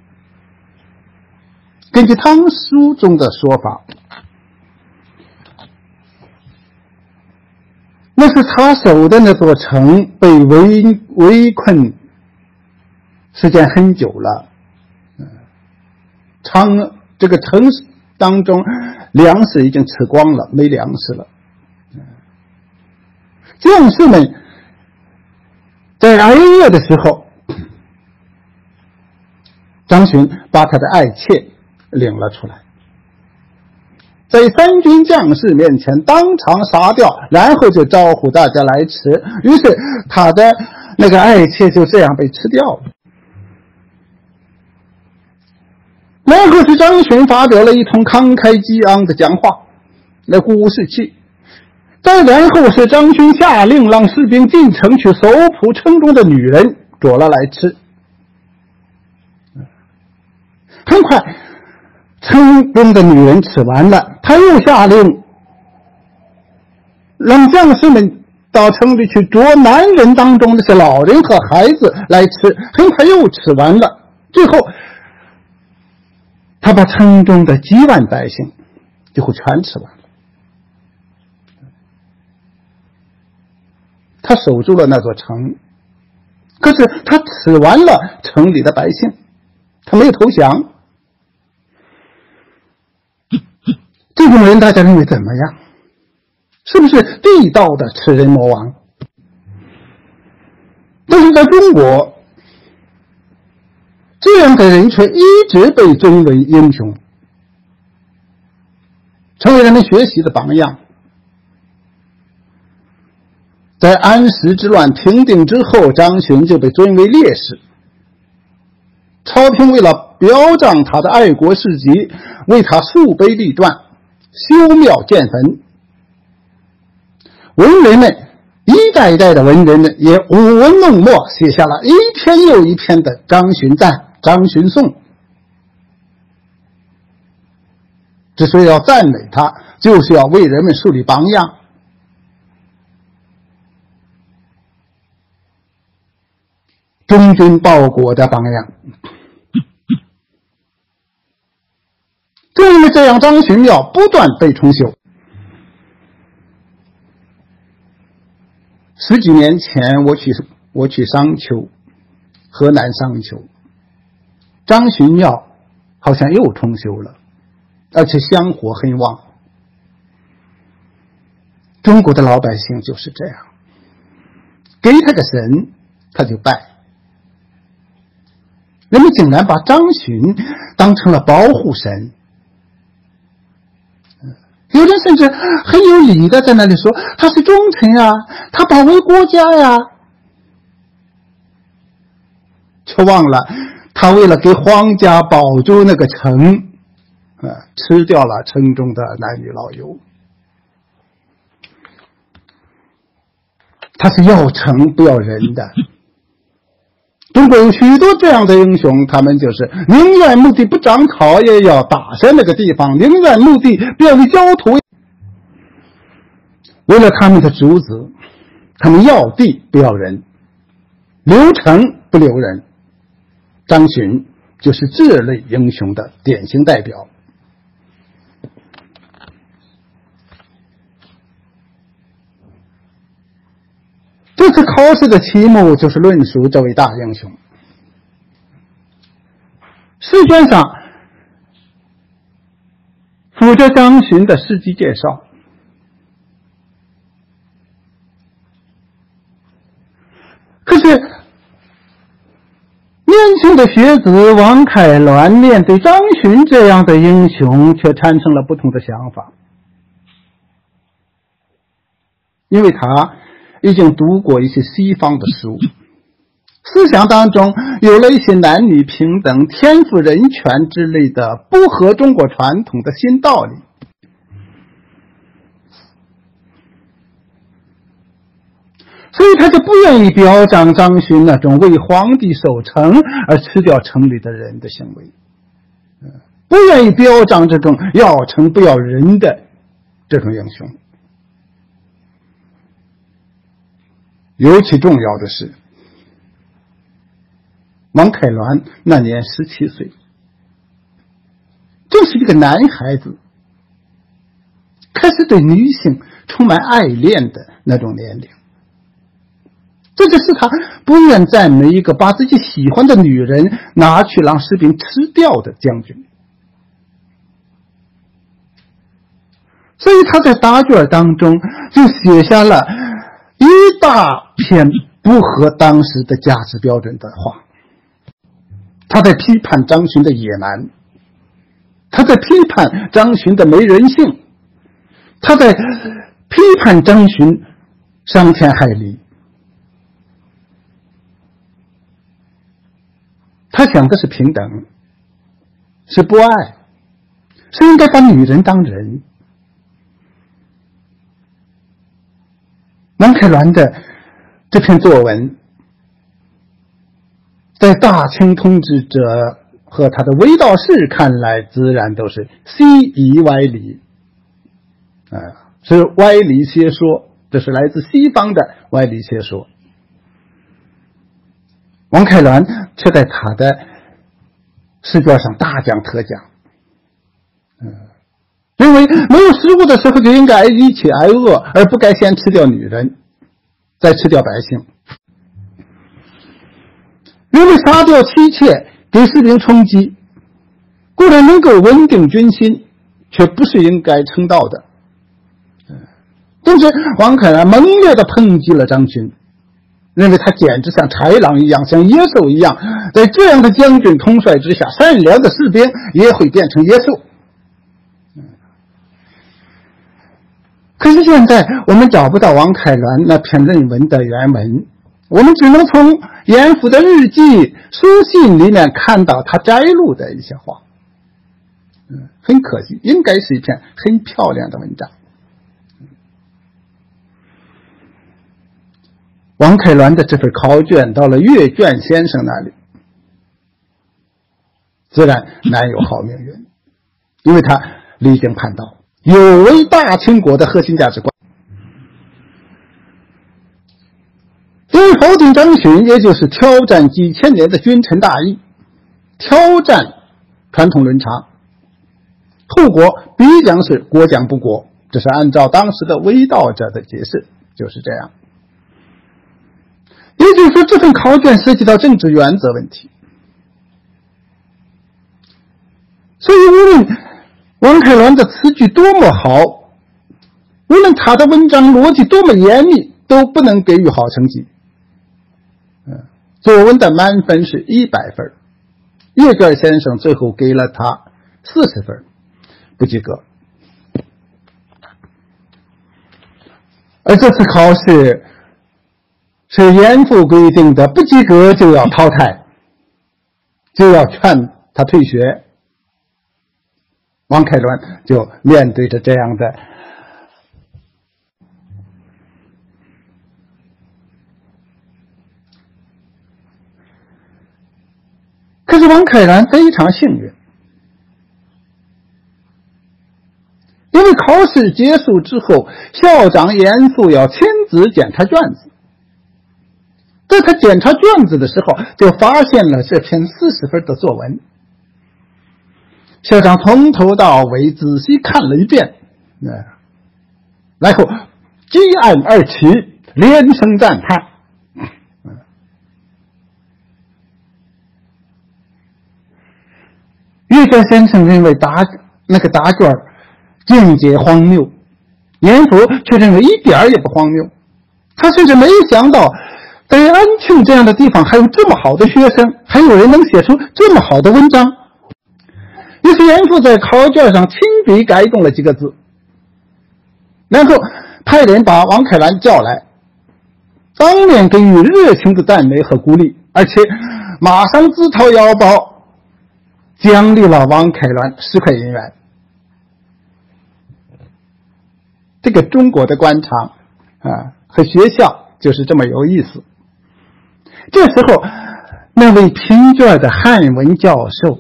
根据《唐书》中的说法。那是他守的那座城被围围困，时间很久了。城这个城市当中，粮食已经吃光了，没粮食了。将士们在挨饿的时候，张巡把他的爱妾领了出来。在三军将士面前当场杀掉，然后就招呼大家来吃。于是他的那个爱妾就这样被吃掉了。然后是张巡发表了一通慷慨激昂的讲话，来鼓舞士气。再然后是张巡下令让士兵进城去搜捕城中的女人，捉了来吃。很快。城中的女人吃完了，他又下令让将士们到城里去捉男人当中那些老人和孩子来吃。很快又吃完了，最后他把城中的几万百姓几乎全吃完了。他守住了那座城，可是他吃完了城里的百姓，他没有投降。这种人，大家认为怎么样？是不是地道的吃人魔王？但是在中国，这样的人却一直被尊为英雄，成为人们学习的榜样。在安史之乱平定之后，张巡就被尊为烈士。朝廷为了表彰他的爱国事迹，为他树碑立传。修庙建坟，文人们一代一代的文人们也舞文弄墨，写下了一篇又一篇的张巡赞、张巡颂。之所以要赞美他，就是要为人们树立榜样，忠君报国的榜样。正因为这样，张巡庙不断被重修。十几年前，我去我去商丘，河南商丘，张巡庙好像又重修了，而且香火很旺。中国的老百姓就是这样，给他个神，他就拜。人们竟然把张巡当成了保护神。有人甚至很有理的在那里说他是忠臣啊，他保卫国家呀，却忘了他为了给皇家保住那个城，啊，吃掉了城中的男女老幼。他是要城不要人的。中国有许多这样的英雄，他们就是宁愿墓地不长草，也要打下那个地方；宁愿墓地变为焦土，为了他们的主子，他们要地不要人，留城不留人。张巡就是这类英雄的典型代表。这次考试的题目就是论述这位大英雄。试卷上附着张巡的事迹介绍。可是，年轻的学子王凯鸾面对张巡这样的英雄，却产生了不同的想法，因为他已经读过一些西方的书，思想当中有了一些男女平等、天赋人权之类的不合中国传统的新道理。所以他就不愿意表彰张勋那种为皇帝守城而吃掉城里的人的行为，不愿意表彰这种要城不要人的这种英雄。尤其重要的是，王凯鸾那年十七岁，正是一个男孩子开始对女性充满爱恋的那种年龄。这就是他不愿赞美一个把自己喜欢的女人拿去让士兵吃掉的将军，所以他在答卷当中就写下了一大篇不合当时的价值标准的话。他在批判张巡的野蛮，他在批判张巡的没人性，他在批判张巡伤天害理。他想的是平等，是不爱，是应该把女人当人。王凯鸾的这篇作文，在大清统治者和他的卫道士看来，自然都是西夷歪理，啊，是歪理邪说，这是来自西方的歪理邪说。王凯鸾却在他的试卷上大讲特讲，嗯，认为没有食物的时候就应该一起挨饿，而不该先吃掉女人，再吃掉百姓。因为杀掉妻妾给士兵充饥，固然能够稳定军心，却不是应该称道的。嗯，同时，王凯鸾猛烈的抨击了张勋。认为他简直像豺狼一样，像野兽一样，在这样的将军统帅之下，善良的士兵也会变成野兽。可是现在我们找不到王凯鸾那篇论文的原文，我们只能从严复的日记、书信里面看到他摘录的一些话。嗯，很可惜，应该是一篇很漂亮的文章。王凯鸾的这份考卷到了阅卷先生那里，自然难有好命运，因为他离经叛道，有违大清国的核心价值观。因为否定张巡，也就是挑战几千年的君臣大义，挑战传统伦常，后果必将是国将不国。这是按照当时的威道者的解释，就是这样。也就是说，这份考卷涉及到政治原则问题，所以无论王凯伦的词句多么好，无论他的文章逻辑多么严密，都不能给予好成绩。嗯，作文的满分是一百分，叶卷先生最后给了他四十分，不及格。而这次考试。是严复规定的，不及格就要淘汰，就要劝他退学。王凯伦就面对着这样的，可是王凯伦非常幸运，因为考试结束之后，校长严肃要亲自检查卷子。在他检查卷子的时候，就发现了这篇四十分的作文。校长从头到尾仔细看了一遍，啊，然后击案而起，连声赞叹。岳飞先生认为答那个答卷见解荒谬，严复却认为一点也不荒谬。他甚至没有想到。在安庆这样的地方还有这么好的学生，还有人能写出这么好的文章。于是严复在考卷上亲笔改动了几个字，然后派人把王凯兰叫来，当面给予热情的赞美和鼓励，而且马上自掏腰包奖励了王凯兰十块银元。这个中国的官场啊和学校就是这么有意思。这时候，那位评卷的汉文教授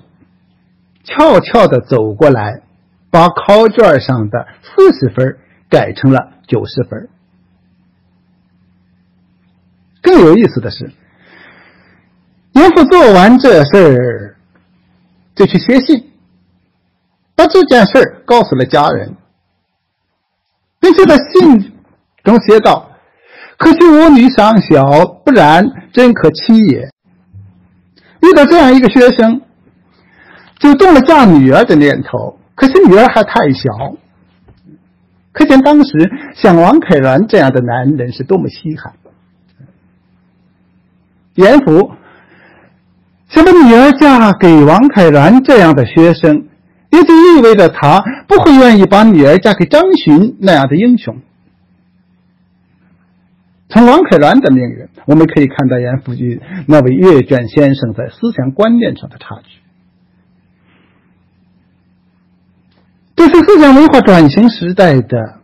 悄悄的走过来，把考卷上的四十分改成了九十分。更有意思的是，严复做完这事儿，就去写信，把这件事儿告诉了家人，并且在信中写道。可惜我女尚小，不然真可期也。遇到这样一个学生，就动了嫁女儿的念头。可是女儿还太小，可见当时像王凯然这样的男人是多么稀罕。严复想把女儿嫁给王凯然这样的学生，也就意味着他不会愿意把女儿嫁给张巡那样的英雄。从王凯然的命运，我们可以看到严复与那位阅卷先生在思想观念上的差距。这是思想文化转型时代的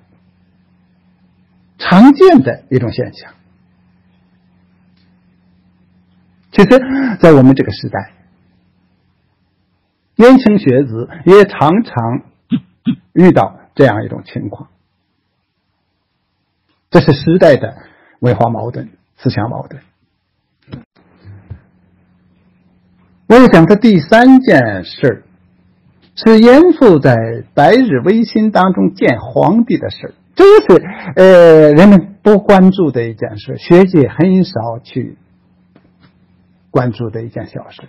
常见的一种现象。其实，在我们这个时代，年轻学子也常常遇到这样一种情况。这是时代的。文化矛盾、思想矛盾。我要讲的第三件事是严复在白日维新当中见皇帝的事这也是呃人们不关注的一件事，学界很少去关注的一件小事。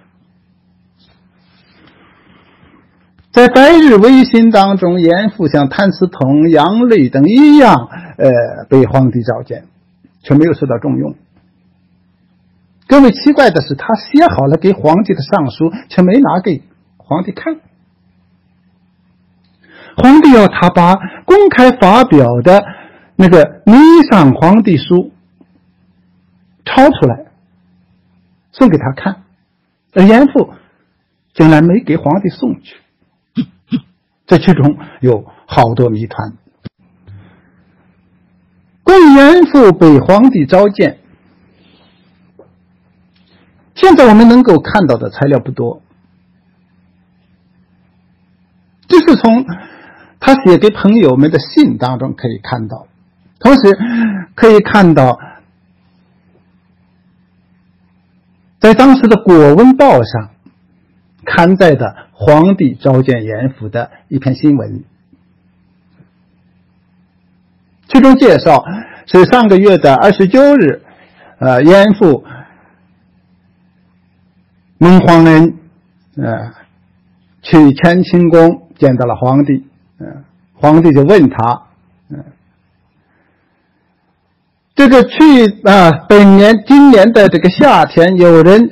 在白日维新当中，严复像谭嗣同、杨锐等一样，呃，被皇帝召见。却没有受到重用。更为奇怪的是，他写好了给皇帝的上书，却没拿给皇帝看。皇帝要他把公开发表的那个《弥上皇帝书》抄出来，送给他看，而严复竟然没给皇帝送去。这其中有好多谜团。严复被皇帝召见，现在我们能够看到的材料不多，就是从他写给朋友们的信当中可以看到，同时可以看到，在当时的《果文报》上刊载的皇帝召见严复的一篇新闻，其中介绍。是上个月的二十九日，呃，严复蒙皇恩，呃，去乾清宫见到了皇帝，嗯，皇帝就问他，嗯，这个去啊，本年今年的这个夏天，有人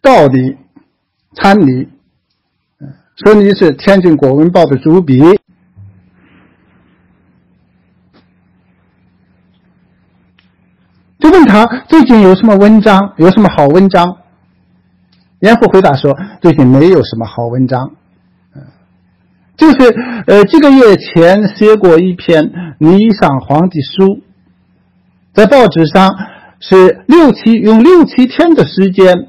到你参你，说你是《天津国文报》的主笔。就问他最近有什么文章，有什么好文章？严复回答说：“最近没有什么好文章，就是呃几个月前写过一篇《霓裳皇帝书》，在报纸上是六七用六七天的时间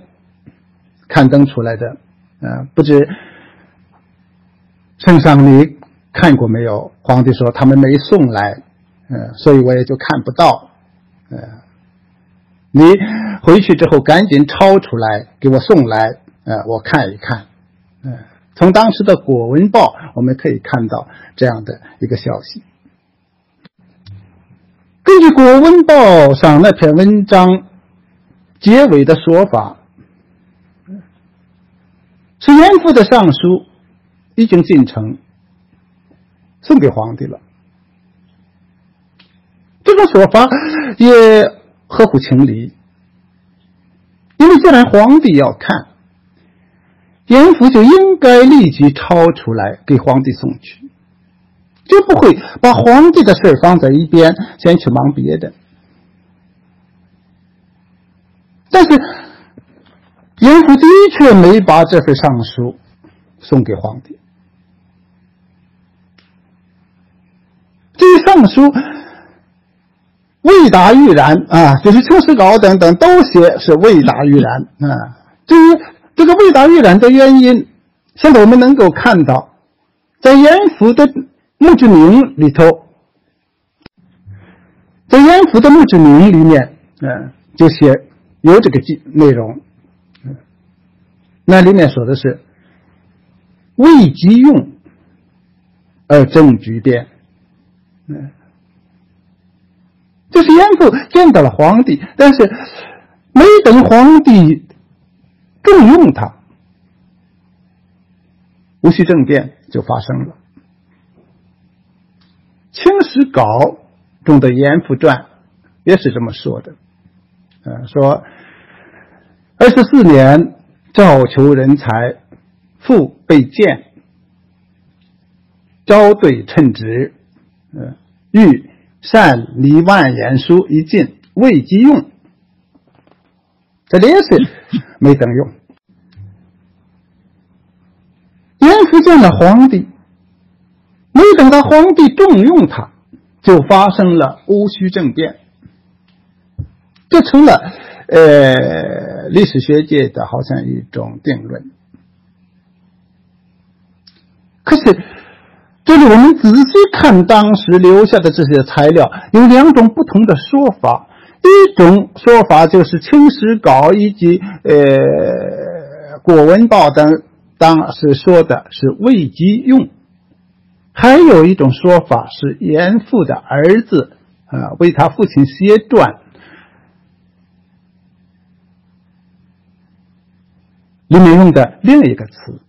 刊登出来的，嗯，不知圣上你看过没有？”皇帝说：“他们没送来，嗯，所以我也就看不到，嗯。”你回去之后赶紧抄出来给我送来，呃，我看一看。嗯，从当时的《果文报》我们可以看到这样的一个消息。根据《果文报》上那篇文章结尾的说法，是严复的上书已经进城，送给皇帝了。这种说法也。合乎情理。因为既然皇帝要看，严复就应该立即抄出来给皇帝送去，就不会把皇帝的事放在一边，先去忙别的。但是严复的确没把这份上书送给皇帝。这上书未达预然啊，就是《清史稿》等等都写是未达预然啊。至于这个未达预览的原因，现在我们能够看到，在严复的墓志铭里头，在严复的墓志铭里面，嗯，就写有这个记内容，嗯，那里面说的是未及用而政局变。嗯，就是严复见到了皇帝，但是没等皇帝重用他，戊戌政变就发生了。《清史稿》中的《严复传》也是这么说的，呃，说二十四年召求人才，复被谏，招对称职。嗯，欲善离万言书一尽未及用，这也是没等用。严复见了皇帝，没等到皇帝重用他，就发生了戊戌政变，这成了呃历史学界的好像一种定论。可是。这里我们仔细看当时留下的这些材料，有两种不同的说法。一种说法就是《清史稿》以及呃《国文报》等当时说的是未及用，还有一种说法是严复的儿子啊为他父亲写传，里面用的另一个词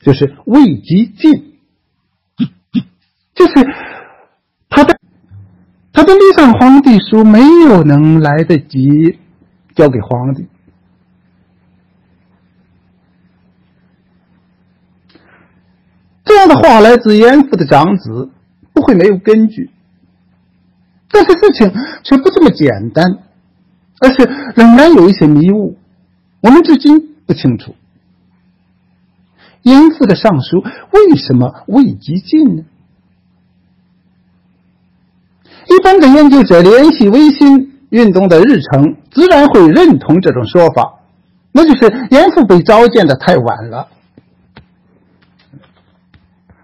就是未及尽。就是他的《历上皇帝书》没有能来得及交给皇帝，这样的话来自严复的长子，不会没有根据。但是事情却不这么简单，而是仍然有一些迷雾，我们至今不清楚严复的上书为什么未及尽呢？一般的研究者联系维新运动的日程，自然会认同这种说法，那就是严复被召见的太晚了，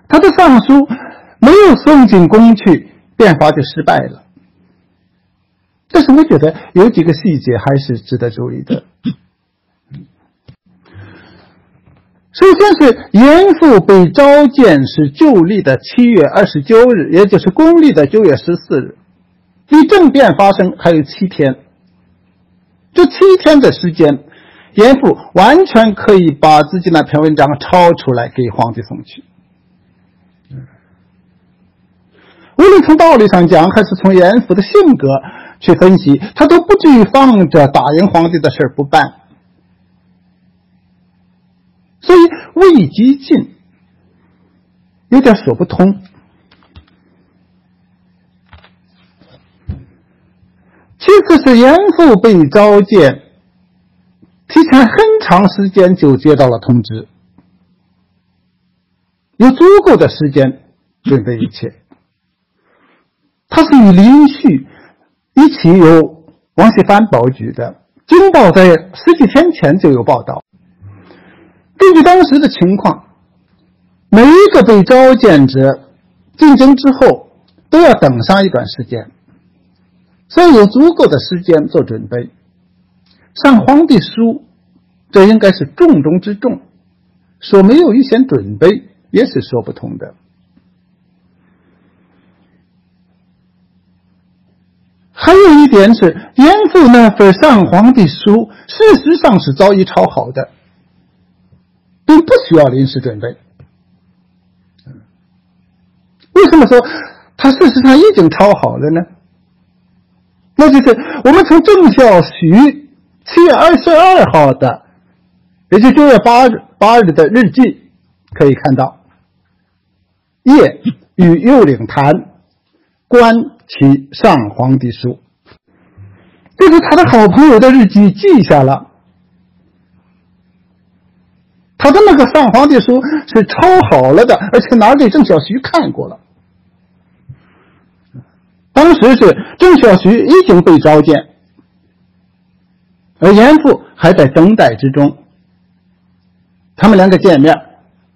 他的上书没有送进宫去，变法就失败了。但是我觉得有几个细节还是值得注意的。首先是严复被召见是旧历的七月二十九日，也就是公历的九月十四日，离政变发生还有七天。这七天的时间，严复完全可以把自己那篇文章抄出来给皇帝送去。无论从道理上讲，还是从严复的性格去分析，他都不至于放着打赢皇帝的事不办。所以未及进，有点说不通。其这次是严复被召见，提前很长时间就接到了通知，有足够的时间准备一切。他是与林旭一起由王锡藩保举的，京报在十几天前就有报道。根据当时的情况，每一个被召见者进京之后都要等上一段时间，所以有足够的时间做准备。上皇帝书，这应该是重中之重。说没有预先准备也是说不通的。还有一点是，严复那份上皇帝书，事实上是早已抄好的。并不需要临时准备。为什么说他事实上已经抄好了呢？那就是我们从郑孝胥七月二十二号的，也就九月八日八日的日记可以看到，夜与右领谈，观其上皇帝书，这是他的好朋友的日记记下了。他的那个上皇帝书是抄好了的，而且拿给郑小徐看过了。当时是郑小胥已经被召见，而严复还在等待之中。他们两个见面，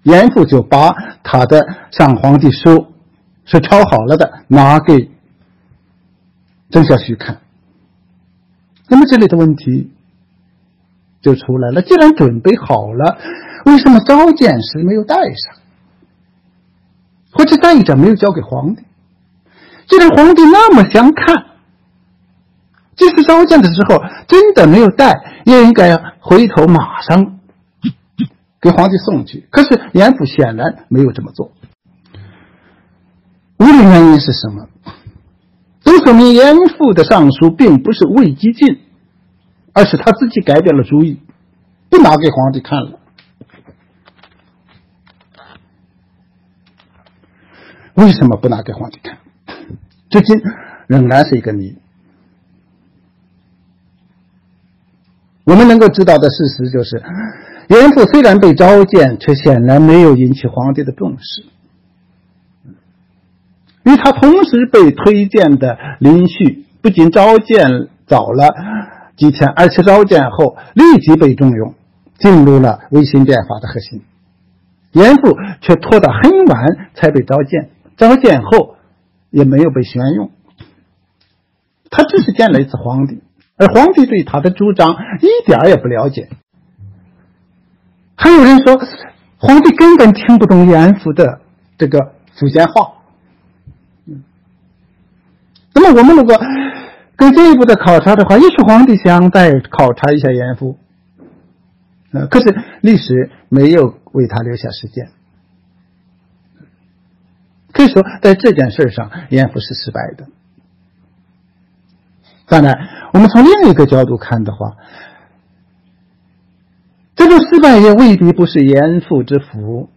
严复就把他的上皇帝书是抄好了的拿给郑小胥看。那么这里的问题就出来了：既然准备好了，为什么召见时没有带上，或者带着没有交给皇帝？既然皇帝那么想看，即使召见的时候真的没有带，也应该回头马上给皇帝送去。可是严复显然没有这么做，无论原因是什么，都说明严复的上书并不是未激进，而是他自己改变了主意，不拿给皇帝看了。为什么不拿给皇帝看？至今仍然是一个谜。我们能够知道的事实就是，严复虽然被召见，却显然没有引起皇帝的重视。与他同时被推荐的林旭，不仅召见早了几天，而且召见后立即被重用，进入了维新变法的核心。严复却拖到很晚才被召见，召见后。也没有被选用，他只是见了一次皇帝，而皇帝对他的主张一点也不了解。还有人说，皇帝根本听不懂严复的这个福建话。那么，我们如果更进一步的考察的话，也许皇帝想再考察一下严复，呃，可是历史没有为他留下时间。可以说，在这件事上，严复是失败的。当然，我们从另一个角度看的话，这种失败也未必不是严复之福。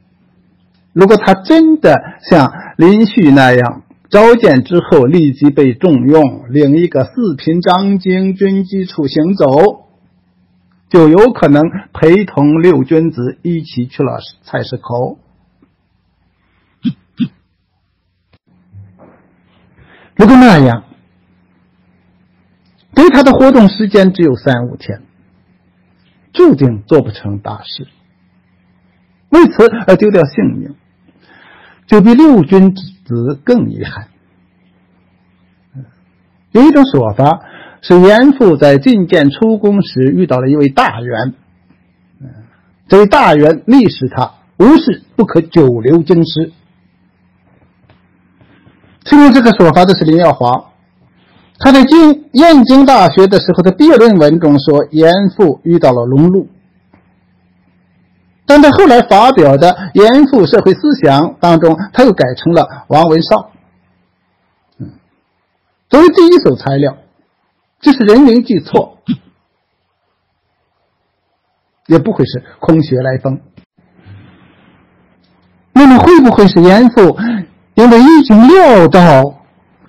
如果他真的像林旭那样，召见之后立即被重用，领一个四品章京军机处行走，就有可能陪同六君子一起去了菜市口。如果那样，对他的活动时间只有三五天，注定做不成大事。为此而丢掉性命，就比六君子更遗憾。有一种说法是，严复在觐见出宫时遇到了一位大员，这位大员力使他无事不可久留京师。提出这个说法的是林耀华，他在京燕京大学的时候的毕业论文中说，严复遇到了龙禄，但在后来发表的《严复社会思想》当中，他又改成了王文绍。作为第一手材料，即使人名记错，也不会是空穴来风。那么，会不会是严复？因为已经料到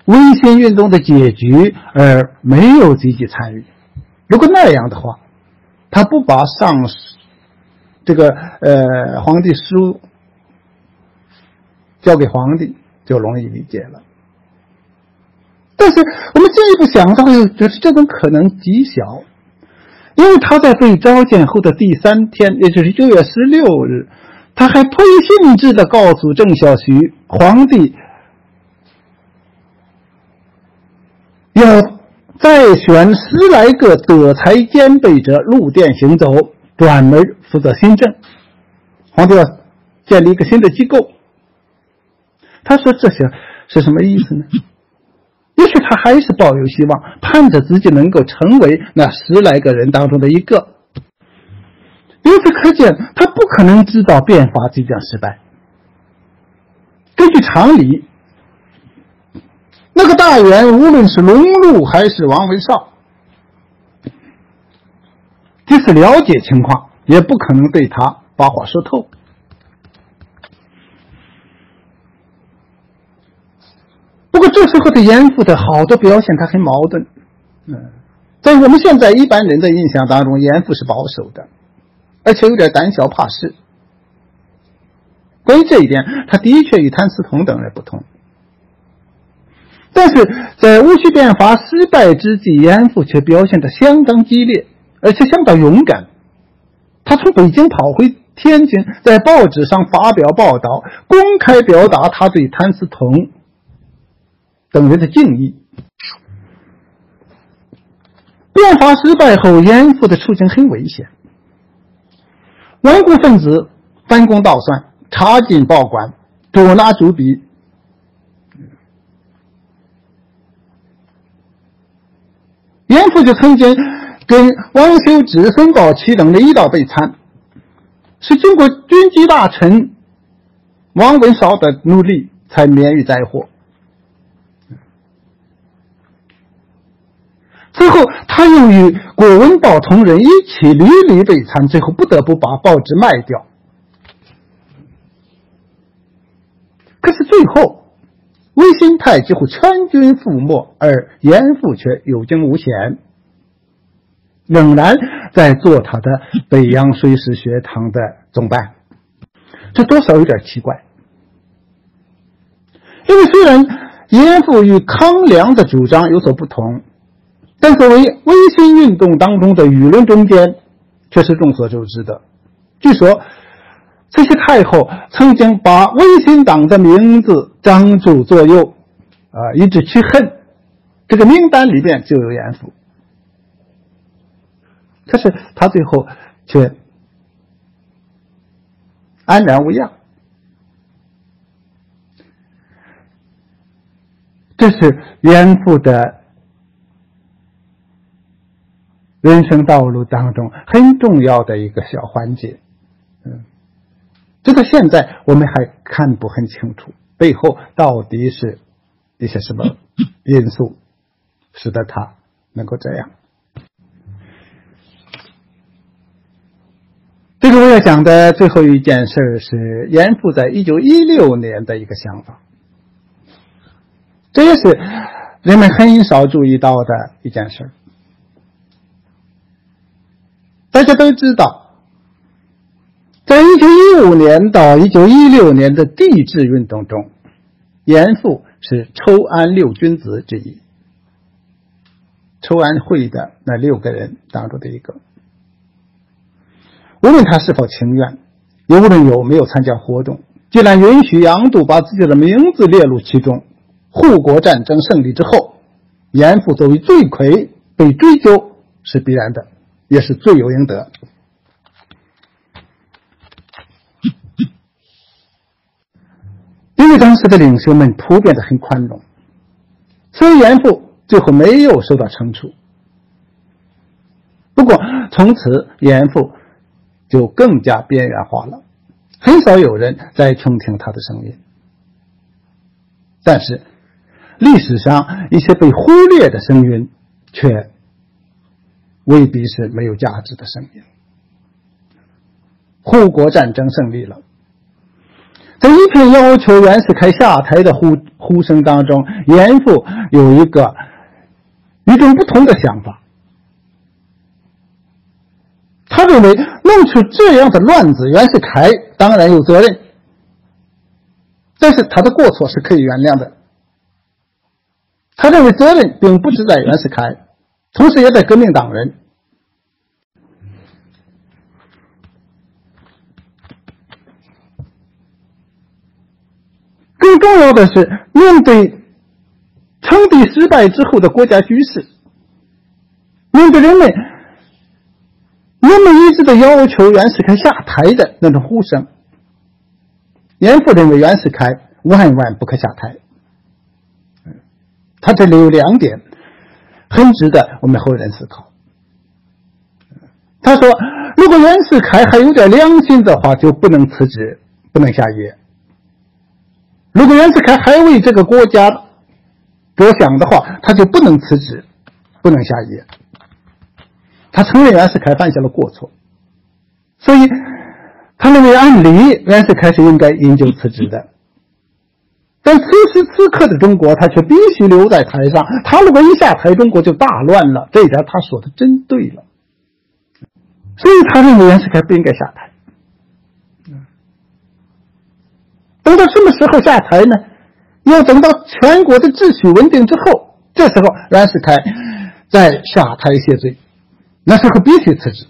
维新运动的结局，而没有积极参与。如果那样的话，他不把上这个呃皇帝书交给皇帝，就容易理解了。但是我们进一步想到，就是这种可能极小，因为他在被召见后的第三天，也就是六月十六日。他还推信制的告诉郑小胥，皇帝要再选十来个德才兼备者入殿行走，专门负责新政。皇帝要建立一个新的机构。他说这些是什么意思呢？也许他还是抱有希望，盼着自己能够成为那十来个人当中的一个。由此可见，他不可能知道变法即将失败。根据常理，那个大员无论是龙禄还是王文绍，即使了解情况，也不可能对他把话说透。不过这时候的严复的好多表现，他很矛盾。嗯，在我们现在一般人的印象当中，严复是保守的，而且有点胆小怕事。关于这一点，他的确与谭嗣同等人不同。但是在戊戌变法失败之际，严复却表现得相当激烈，而且相当勇敢。他从北京跑回天津，在报纸上发表报道，公开表达他对谭嗣同。等人的敬意。变法失败后，严复的处境很危险。顽固分子反攻倒算，插进报馆，捉拿主笔。严复就曾经跟王修之、孙宝琦等离道被参，是经过军机大臣王文韶的努力，才免于灾祸。最后，他又与《国文报》同仁一起屡屡被参，最后不得不把报纸卖掉。可是最后，维新派几乎全军覆没，而严复却有惊无险，仍然在做他的北洋水师学堂的总办，这多少有点奇怪。因为虽然严复与康梁的主张有所不同。但作为维新运动当中的舆论中坚，却是众所周知的。据说，这些太后曾经把维新党的名字张诸左右，啊，以致其恨。这个名单里边就有严复，可是他最后却安然无恙。这是严复的。人生道路当中很重要的一个小环节，直到现在我们还看不很清楚背后到底是一些什么因素，使得他能够这样。这个我要讲的最后一件事是严复在一九一六年的一个想法，这也是人们很少注意到的一件事。大家都知道，在一九一五年到一九一六年的帝制运动中，严复是筹安六君子之一，筹安会的那六个人当中的一个。无论他是否情愿，也无论有没有参加活动，既然允许杨度把自己的名字列入其中，护国战争胜利之后，严复作为罪魁被追究是必然的。也是罪有应得，因为当时的领袖们普遍的很宽容，所以严复最后没有受到惩处。不过从此严复就更加边缘化了，很少有人再倾听他的声音。但是历史上一些被忽略的声音却。未必是没有价值的声音。护国战争胜利了，一片要求袁世凯下台的呼呼声当中，严复有一个与众不同的想法。他认为弄出这样的乱子，袁世凯当然有责任，但是他的过错是可以原谅的。他认为责任并不只在袁世凯。同时也在革命党人。更重要的是，面对称帝失败之后的国家局势，面对人们人们一直的要求袁世凯下台的那种呼声，严复认为袁世凯万万不可下台。他这里有两点。很值得我们后人思考。他说：“如果袁世凯还有点良心的话，就不能辞职，不能下野。如果袁世凯还为这个国家着想的话，他就不能辞职，不能下野。他承认袁世凯犯下了过错，所以他认为按理袁世凯是应该引咎辞职的。但此时此刻的中国，他却必须留在台上。他如果一下台，中国就大乱了。这一点他说的真对了。所以他认为袁世凯不应该下台。等到什么时候下台呢？要等到全国的秩序稳定之后，这时候袁世凯再下台谢罪，那时候必须辞职。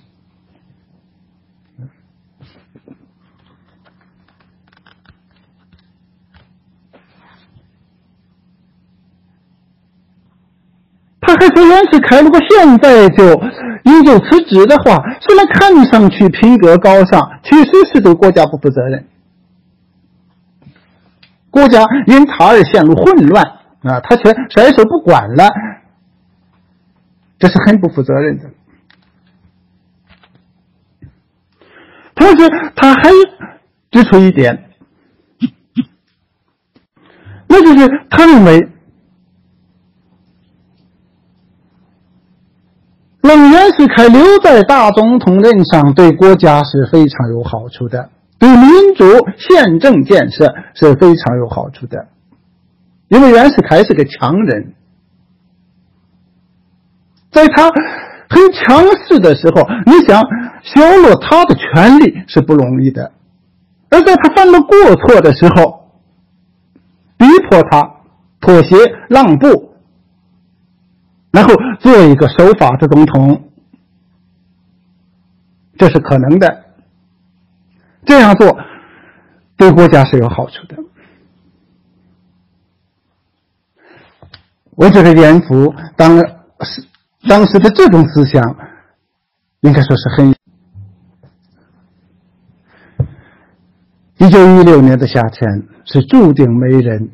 他还说袁世凯如果现在就引咎辞职的话，虽然看上去品格高尚，其实是对国家不负责任。国家因他而陷入混乱啊，他却甩手不管了，这是很不负责任的。同时，他还指出一点，那就是他认为，让袁世凯留在大总统任上，对国家是非常有好处的。对民主宪政建设是非常有好处的，因为袁世凯是个强人，在他很强势的时候，你想削弱他的权力是不容易的；而在他犯了过错的时候，逼迫他妥协让步，然后做一个守法的总统，这是可能的。这样做对国家是有好处的。我觉得严复当时当时的这种思想，应该说是很。一九一六年的夏天是注定没人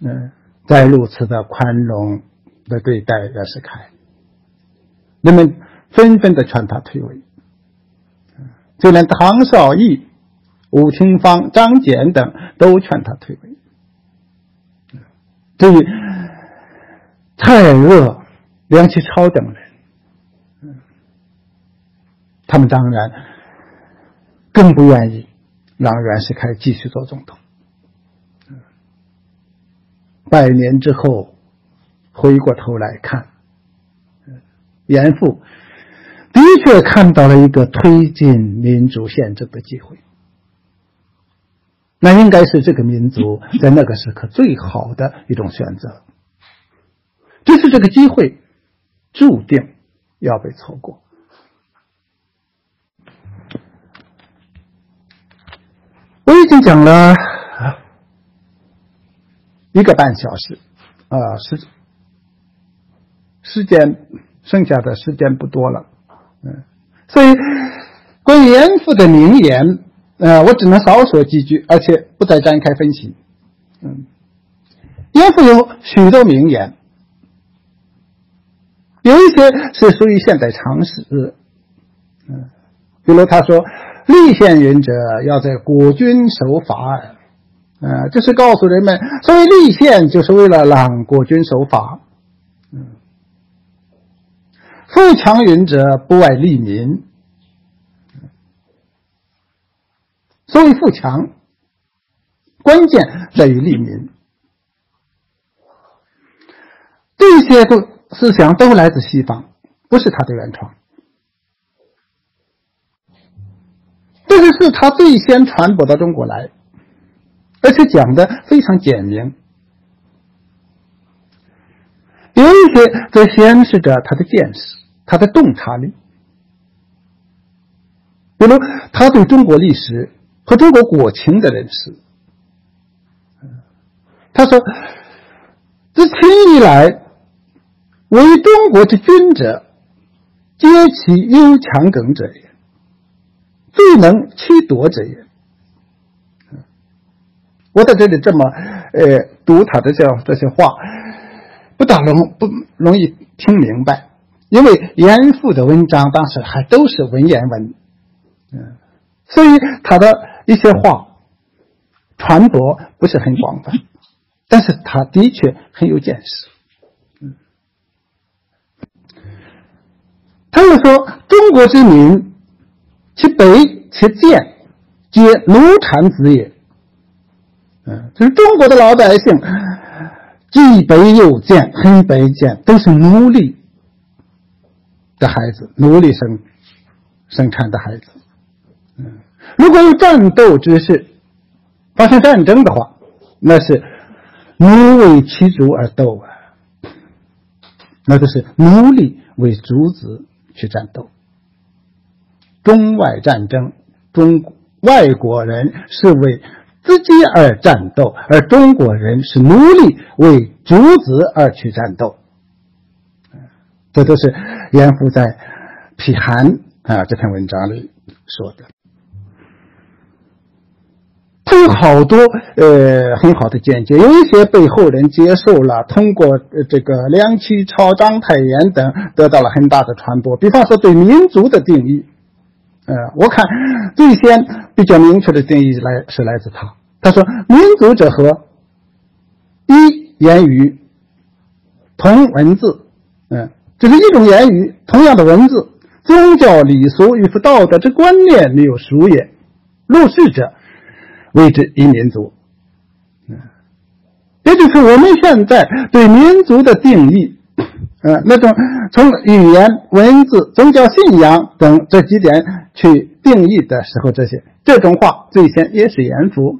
嗯再如此的宽容的对待袁世凯，人们纷纷的劝他退位，就连唐绍义。吴廷芳、张謇等都劝他退位。至于蔡锷、梁启超等人，他们当然更不愿意让袁世凯继续做总统。百年之后，回过头来看，严复的确看到了一个推进民主宪政的机会。那应该是这个民族在那个时刻最好的一种选择，只是这个机会注定要被错过。我已经讲了一个半小时，啊，时时间剩下的时间不多了，嗯，所以关于严复的名言。呃，我只能少说几句，而且不再展开分析。嗯，严复有许多名言，有一些是属于现代常识。嗯，比如他说：“立宪人者，要在国君守法。”呃，这是告诉人们，所谓立宪，就是为了让国君守法。嗯，富强人者，不外利民。所谓富强，关键在于利民。这些都思想都来自西方，不是他的原创。这个是他最先传播到中国来，而且讲的非常简明。有一些则显示着他的见识，他的洞察力。比如，他对中国历史。和中国国情的认识，他说：“自秦以来，为中国之君者，皆其忧强耿者也，最能欺夺者也。”我在这里这么呃读他的这这些话，不大容不容易听明白，因为严复的文章当时还都是文言文，嗯，所以他的。一些话传播不是很广泛，但是他的确很有见识。他又说：“中国之民，其北其贱，皆奴产子也。”嗯，就是中国的老百姓，既北又贱，很卑贱，都是奴隶的孩子，奴隶生生产的孩子。如果有战斗之事，发生战争的话，那是奴为其主而斗啊，那就是奴隶为主子。去战斗，中外战争，中外国人是为自己而战斗，而中国人是奴隶为主子而去战斗。这都是严复在《批韩》啊这篇文章里说的。他有好多呃很好的见解，有一些被后人接受了，通过呃这个梁启超、章太炎等得到了很大的传播。比方说对民族的定义，呃，我看最先比较明确的定义来是来自他。他说：“民族者和？一言语，同文字，嗯，就是一种言语，同样的文字，宗教礼俗与道德之观念没有熟也。入世者。”为之一民族，嗯，也就是我们现在对民族的定义，嗯，那种从语言、文字、宗教信仰等这几点去定义的时候，这些这种话最先也是严复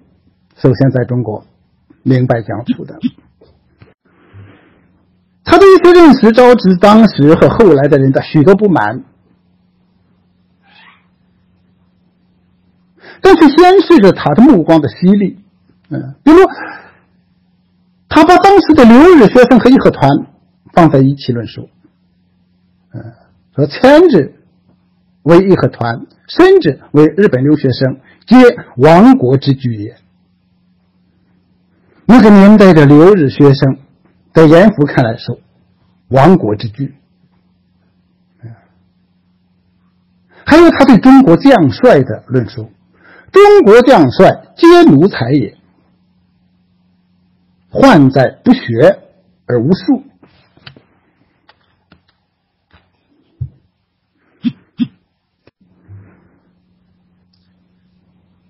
首先在中国明白讲出的。他的一些认识招致当时和后来的人的许多不满。但是显示着他的目光的犀利，嗯，比如他把当时的留日学生和义和团放在一起论述，嗯，说前者为义和团，甚至为日本留学生，皆亡国之举也。那个年代的留日学生，在严复看来是亡国之举，还有他对中国将帅的论述。中国将帅皆奴才也，患在不学而无术。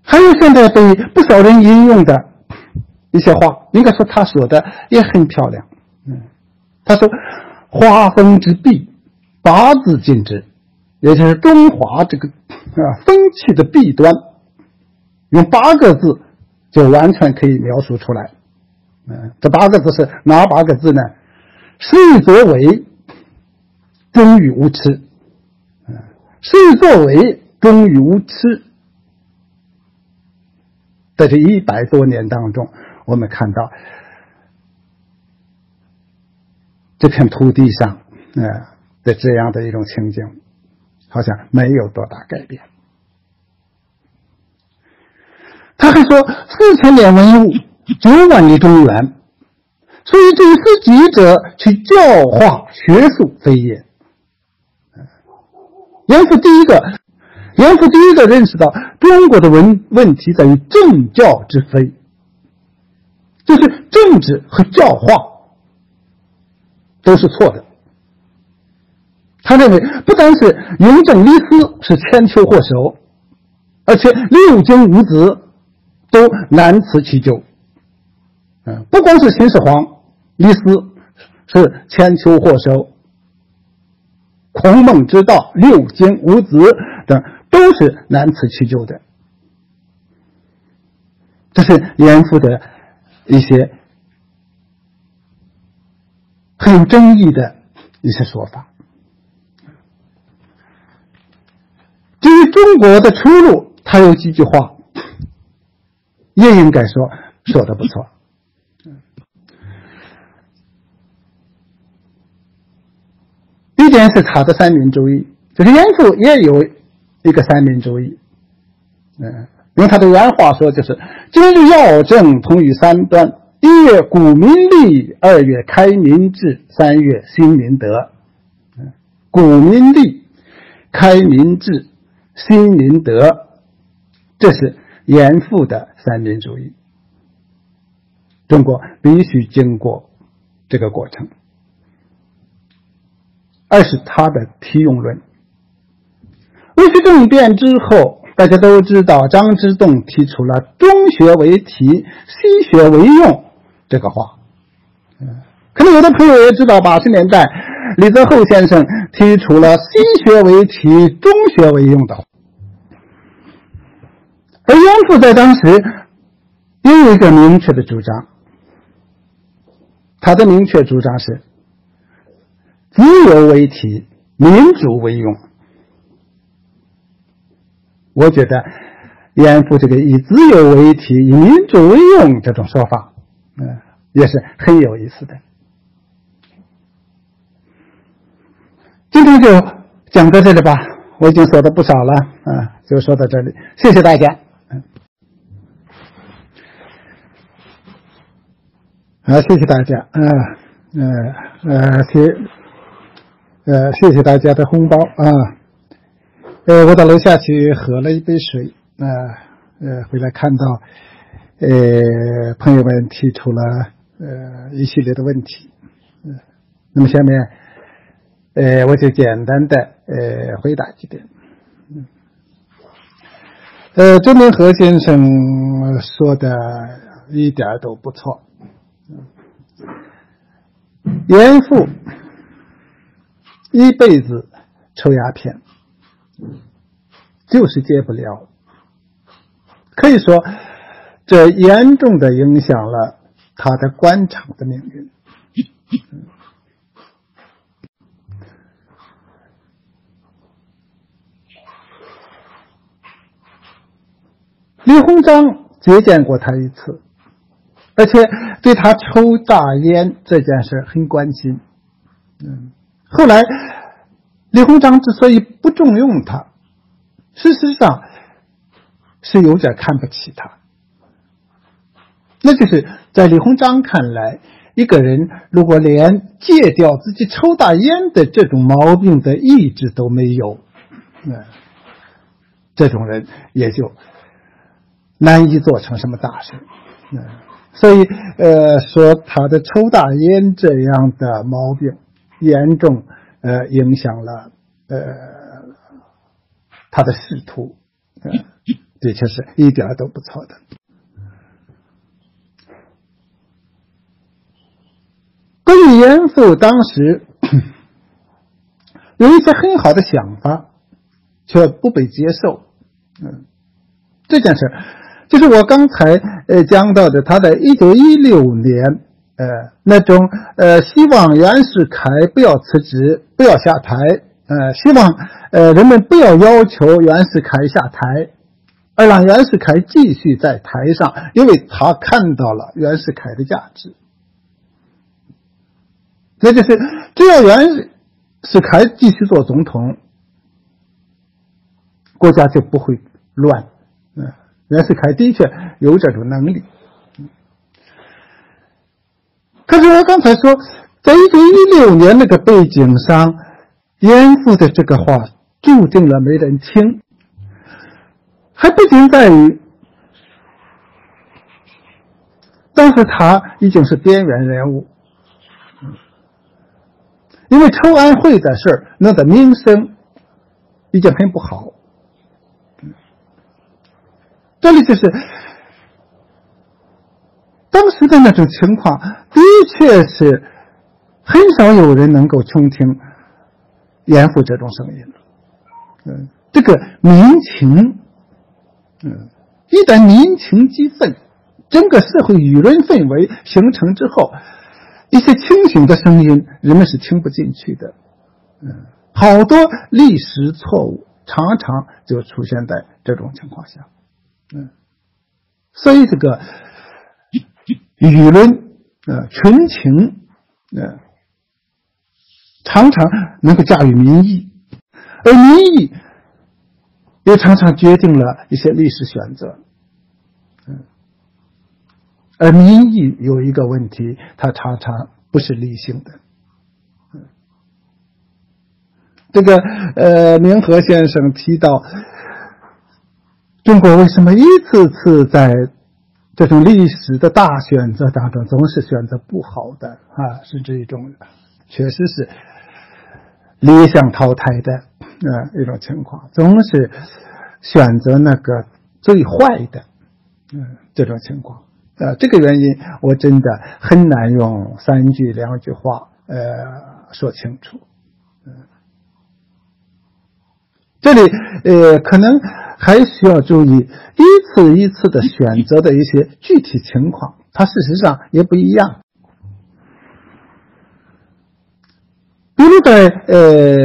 还有现在被不少人引用的一些话，应该说他说的也很漂亮。嗯，他说：“花风之弊，八字尽之，也就是中华这个啊风气的弊端。”用八个字就完全可以描述出来。嗯，这八个字是哪八个字呢？事作为忠于无耻。嗯，事作为忠于无耻。在这一百多年当中，我们看到这片土地上，呃的这样的一种情景，好像没有多大改变。他还说：“四千年文物，九万里中原，所以这是记者去教化学术非也。”严复第一个，严复第一个认识到中国的问问题在于政教之非，就是政治和教化都是错的。他认为，不单是雍正李斯是千秋祸首，而且六经五子。都难辞其咎，嗯，不光是秦始皇、李斯是千秋祸首，孔孟之道、六经、五子等都是难辞其咎的。这是严复的一些很有争议的一些说法。至于中国的出路，他有几句话。也应该说说的不错。一点是他的三民主义，就是严复也有一个三民主义。嗯，用他的原话说，就是今日要政同于三端：一月古民利，二月开民智，三月兴民德。嗯，古民利，开民智，兴民德，这是。严复的三民主义，中国必须经过这个过程。二是他的提用论，戊戌政变之后，大家都知道张之洞提出了“中学为体，西学为用”这个话。可能有的朋友也知道，八十年代李泽厚先生提出了“西学为体，中学为用”的。而严复在当时也有一个明确的主张，他的明确主张是“自由为体，民主为用”。我觉得严复这个以自由为体，以民主为用这种说法，嗯，也是很有意思的。今天就讲到这里吧，我已经说的不少了，啊，就说到这里，谢谢大家。啊，谢谢大家，嗯，呃，呃，谢，呃，谢谢大家的红包啊，呃，我到楼下去喝了一杯水，啊，呃，回来看到，呃，朋友们提出了呃一系列的问题，嗯，那么下面，呃，我就简单的呃回答几点，嗯，呃，周明和先生说的一点都不错。严复一辈子抽鸦片，就是戒不了。可以说，这严重的影响了他的官场的命运。李鸿章接见过他一次。而且对他抽大烟这件事很关心，嗯，后来李鸿章之所以不重用他，事实上是有点看不起他。那就是在李鸿章看来，一个人如果连戒掉自己抽大烟的这种毛病的意志都没有，嗯，这种人也就难以做成什么大事，嗯。所以，呃，说他的抽大烟这样的毛病，严重呃影响了呃他的仕途，的确是一点都不错的。关于严复当时 有一些很好的想法，却不被接受，嗯，这件事。就是我刚才呃讲到的，他在一九一六年，呃那种呃希望袁世凯不要辞职，不要下台，呃希望呃人们不要要求袁世凯下台，而让袁世凯继续在台上，因为他看到了袁世凯的价值。那就是只要袁世凯继续做总统，国家就不会乱，袁世凯的确有这种能力，可是我刚才说，在一九一六年那个背景上，严复的这个话注定了没人听，还不仅在于当时他已经是边缘人物，因为筹安会的事儿，弄得名声已经很不好。这里就是当时的那种情况，的确是很少有人能够倾听严复这种声音嗯，这个民情，嗯，一旦民情激愤，整个社会舆论氛围形成之后，一些清醒的声音，人们是听不进去的。嗯，好多历史错误常常就出现在这种情况下。嗯，所以这个舆论呃群情呃常常能够驾驭民意，而民意也常常决定了一些历史选择。嗯，而民意有一个问题，它常常不是理性的。嗯，这个呃，明和先生提到。中国为什么一次次在这种历史的大选择当中总是选择不好的啊？是这种，确实是理想淘汰的。呃，一种情况，总是选择那个最坏的，嗯，这种情况，呃，这个原因我真的很难用三句两句话呃说清楚，嗯，这里呃可能还需要注意一次一次的选择的一些具体情况，它事实上也不一样。比如在呃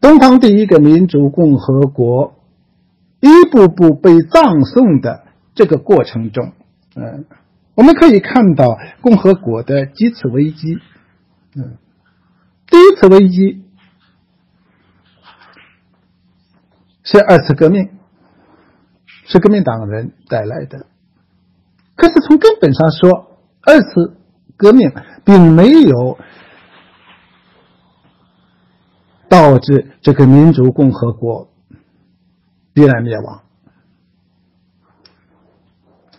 东方第一个民主共和国一步步被葬送的这个过程中，嗯，我们可以看到共和国的几次危机，嗯，第一次危机是二次革命，是革命党人带来的，可是从根本上说，二次革命并没有。导致这个民主共和国必然灭亡。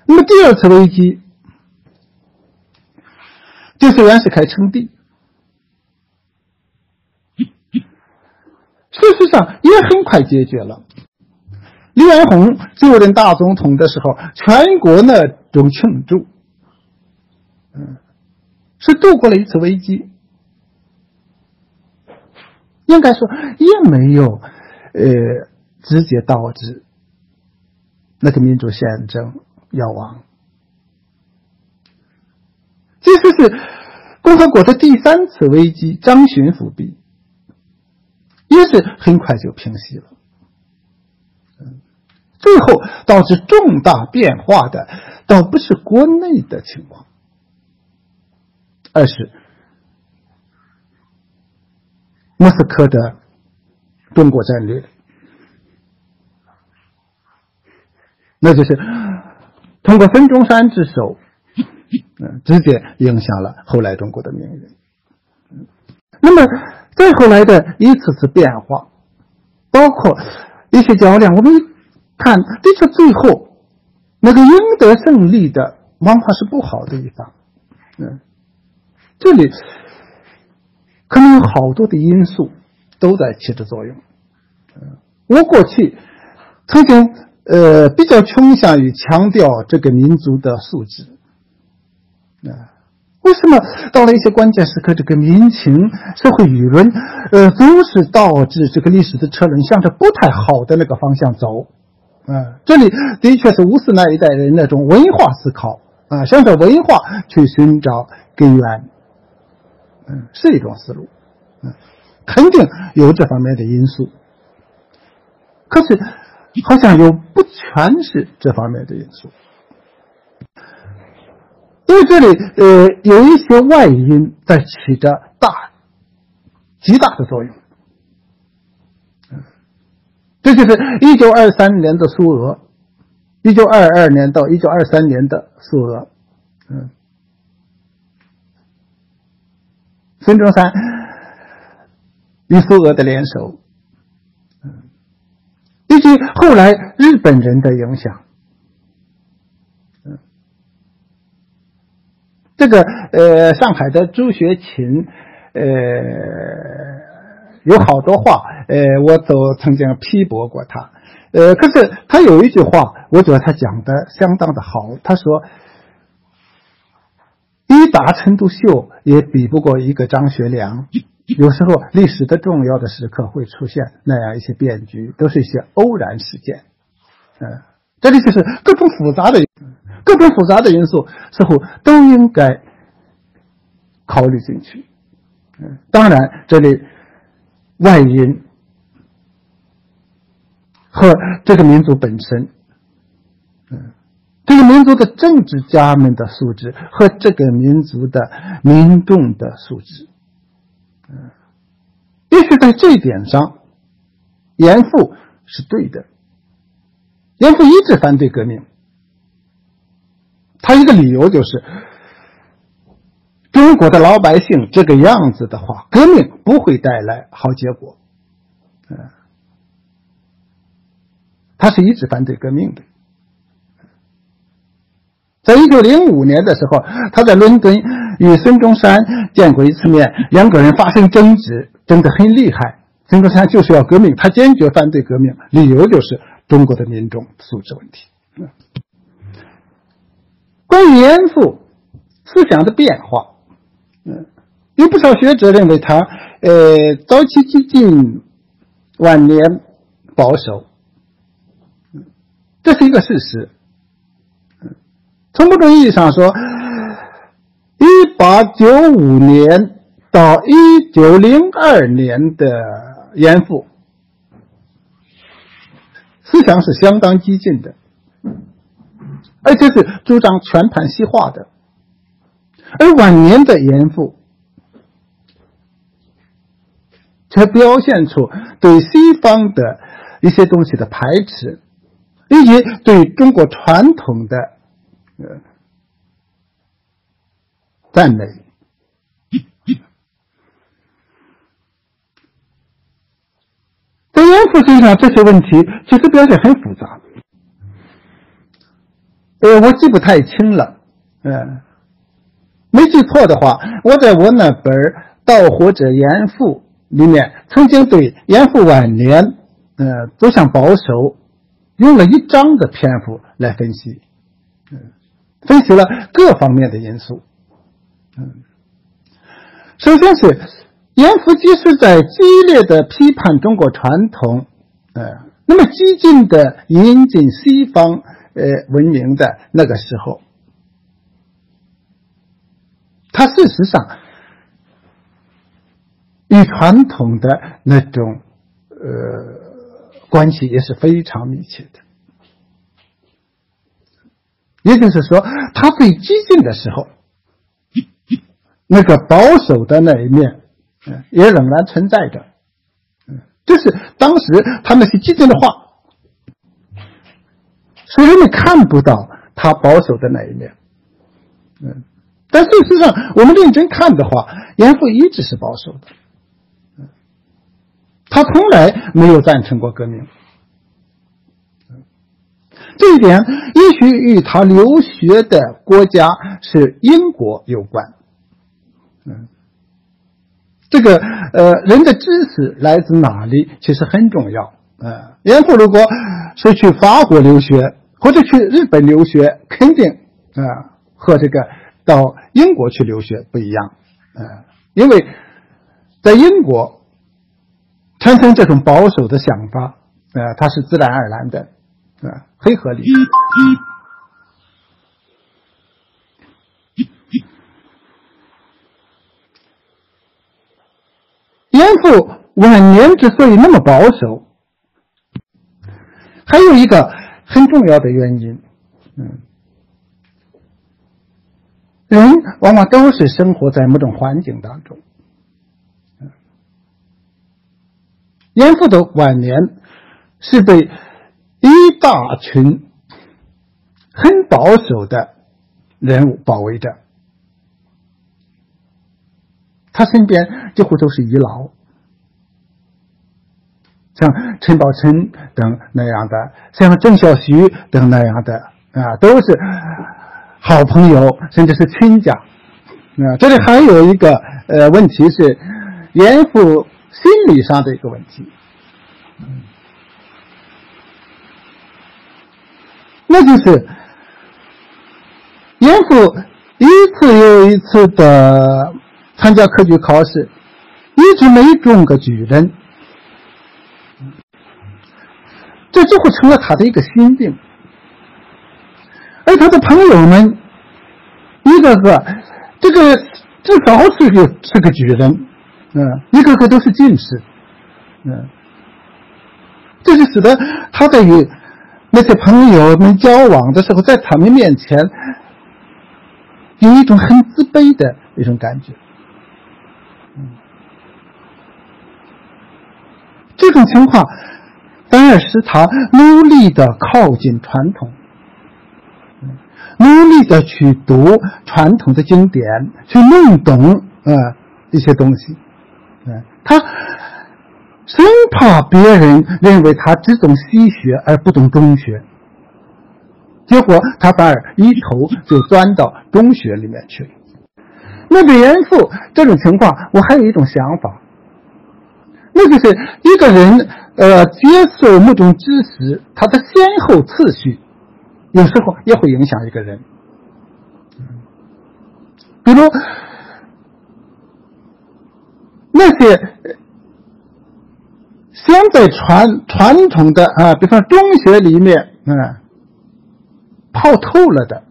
那么第二次危机就是袁世凯称帝，事实上也很快解决了。李元洪就任大总统的时候，全国那种庆祝，嗯，是度过了一次危机。应该说也没有，呃，直接导致那个民主宪政要亡。这次是共和国的第三次危机——张勋复辟，也是很快就平息了。最后导致重大变化的，倒不是国内的情况，而是。莫斯科的中国战略，那就是通过孙中山之手，嗯，直接影响了后来中国的命运。那么再后来的一次次变化，包括一些较量，我们看，的确最后那个赢得胜利的，往往是不好的一方。嗯，这里。可能有好多的因素都在起着作用。嗯我过去曾经呃比较倾向于强调这个民族的素质。啊，为什么到了一些关键时刻，这个民情、社会舆论，呃，总是导致这个历史的车轮向着不太好的那个方向走？这里的确是五四那一代人那种文化思考啊，向着文化去寻找根源。嗯，是一种思路，嗯，肯定有这方面的因素，可是好像又不全是这方面的因素，因为这里呃有一些外因在起着大、极大的作用，这就是一九二三年的苏俄，一九二二年到一九二三年的苏俄，嗯。孙中山与苏俄的联手，嗯，以及后来日本人的影响，这个呃，上海的朱学勤，呃，有好多话，呃，我都曾经批驳过他，呃，可是他有一句话，我觉得他讲的相当的好，他说。一打陈独秀也比不过一个张学良。有时候历史的重要的时刻会出现那样一些变局，都是一些偶然事件。嗯，这里就是各种复杂的、各种复杂的因素，似乎都应该考虑进去。嗯，当然，这里外因和这个民族本身，嗯。这个民族的政治家们的素质和这个民族的民众的素质，嗯，也许在这一点上，严复是对的。严复一直反对革命，他一个理由就是，中国的老百姓这个样子的话，革命不会带来好结果，嗯，他是一直反对革命的。在一九零五年的时候，他在伦敦与孙中山见过一次面，两个人发生争执，争得很厉害。孙中山就是要革命，他坚决反对革命，理由就是中国的民众素质问题。关于严复思想的变化，嗯，有不少学者认为他，呃，早期激进，晚年保守，这是一个事实。从某种意义上说，一八九五年到一九零二年的严复，思想是相当激进的。而且是主张全盘西化的，而晚年的严复却表现出对西方的一些东西的排斥，以及对中国传统的呃赞美。在严复身上，这些问题其实表现很复杂。呃，我记不太清了，嗯，没记错的话，我在我那本《盗火者严复》里面，曾经对严复晚年，呃，走向保守，用了一章的篇幅来分析，嗯，分析了各方面的因素，嗯，首先是严复即使在激烈的批判中国传统，呃，那么激进的引进西方。呃，文明的那个时候，他事实上与传统的那种呃关系也是非常密切的。也就是说，他最激进的时候，那个保守的那一面，嗯，也仍然存在着。嗯，就是当时他那些激进的话。所以人们看不到他保守的那一面，嗯，但事实上，我们认真看的话，严复一直是保守的，嗯，他从来没有赞成过革命，这一点也许与他留学的国家是英国有关，嗯，这个呃，人的知识来自哪里，其实很重要，嗯，严复如果是去法国留学。或者去日本留学，肯定啊和这个到英国去留学不一样，啊，因为在英国产生这种保守的想法，啊，它是自然而然的，啊，很合理。严复晚年之所以那么保守，还有一个。很重要的原因，嗯，人往往都是生活在某种环境当中。严复的晚年是被一大群很保守的人物包围着，他身边几乎都是遗老。像陈宝琛等那样的，像郑小徐等那样的啊，都是好朋友，甚至是亲家。啊，这里还有一个呃问题是严复心理上的一个问题，那就是严复一次又一次的参加科举考试，一直没中个举人。这就会成了他的一个心病，而他的朋友们一个个，这个至少是个是个举人，嗯，一个个都是进士，嗯，这就使得他在与那些朋友们交往的时候，在他们面前有一种很自卑的一种感觉，嗯，这种情况。反而使他努力的靠近传统，努力的去读传统的经典，去弄懂啊一些东西。嗯，他生怕别人认为他只懂西学而不懂中学，结果他反而一头就钻到中学里面去了。那对严复这种情况，我还有一种想法。那就是一个人呃接受某种知识，它的先后次序，有时候也会影响一个人。比如那些现在传传统的啊，比方中学里面啊，泡透了的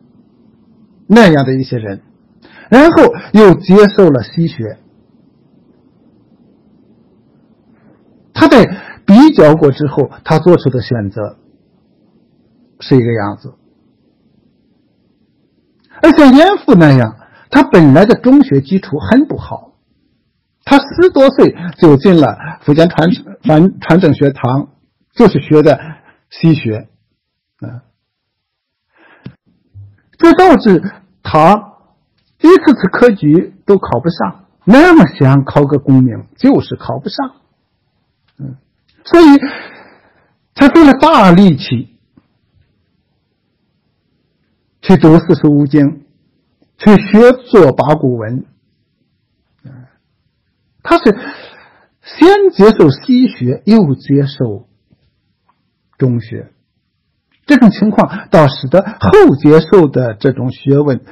那样的一些人，然后又接受了西学。他在教过之后，他做出的选择是一个样子。而像严复那样，他本来的中学基础很不好，他十多岁就进了福建传传传正学堂，就是学的西学，啊，这导致他一次次科举都考不上，那么想考个功名，就是考不上。嗯，所以他费了大力气去读四书五经，去学做八股文。他是先接受西学，又接受中学，这种情况倒使得后接受的这种学问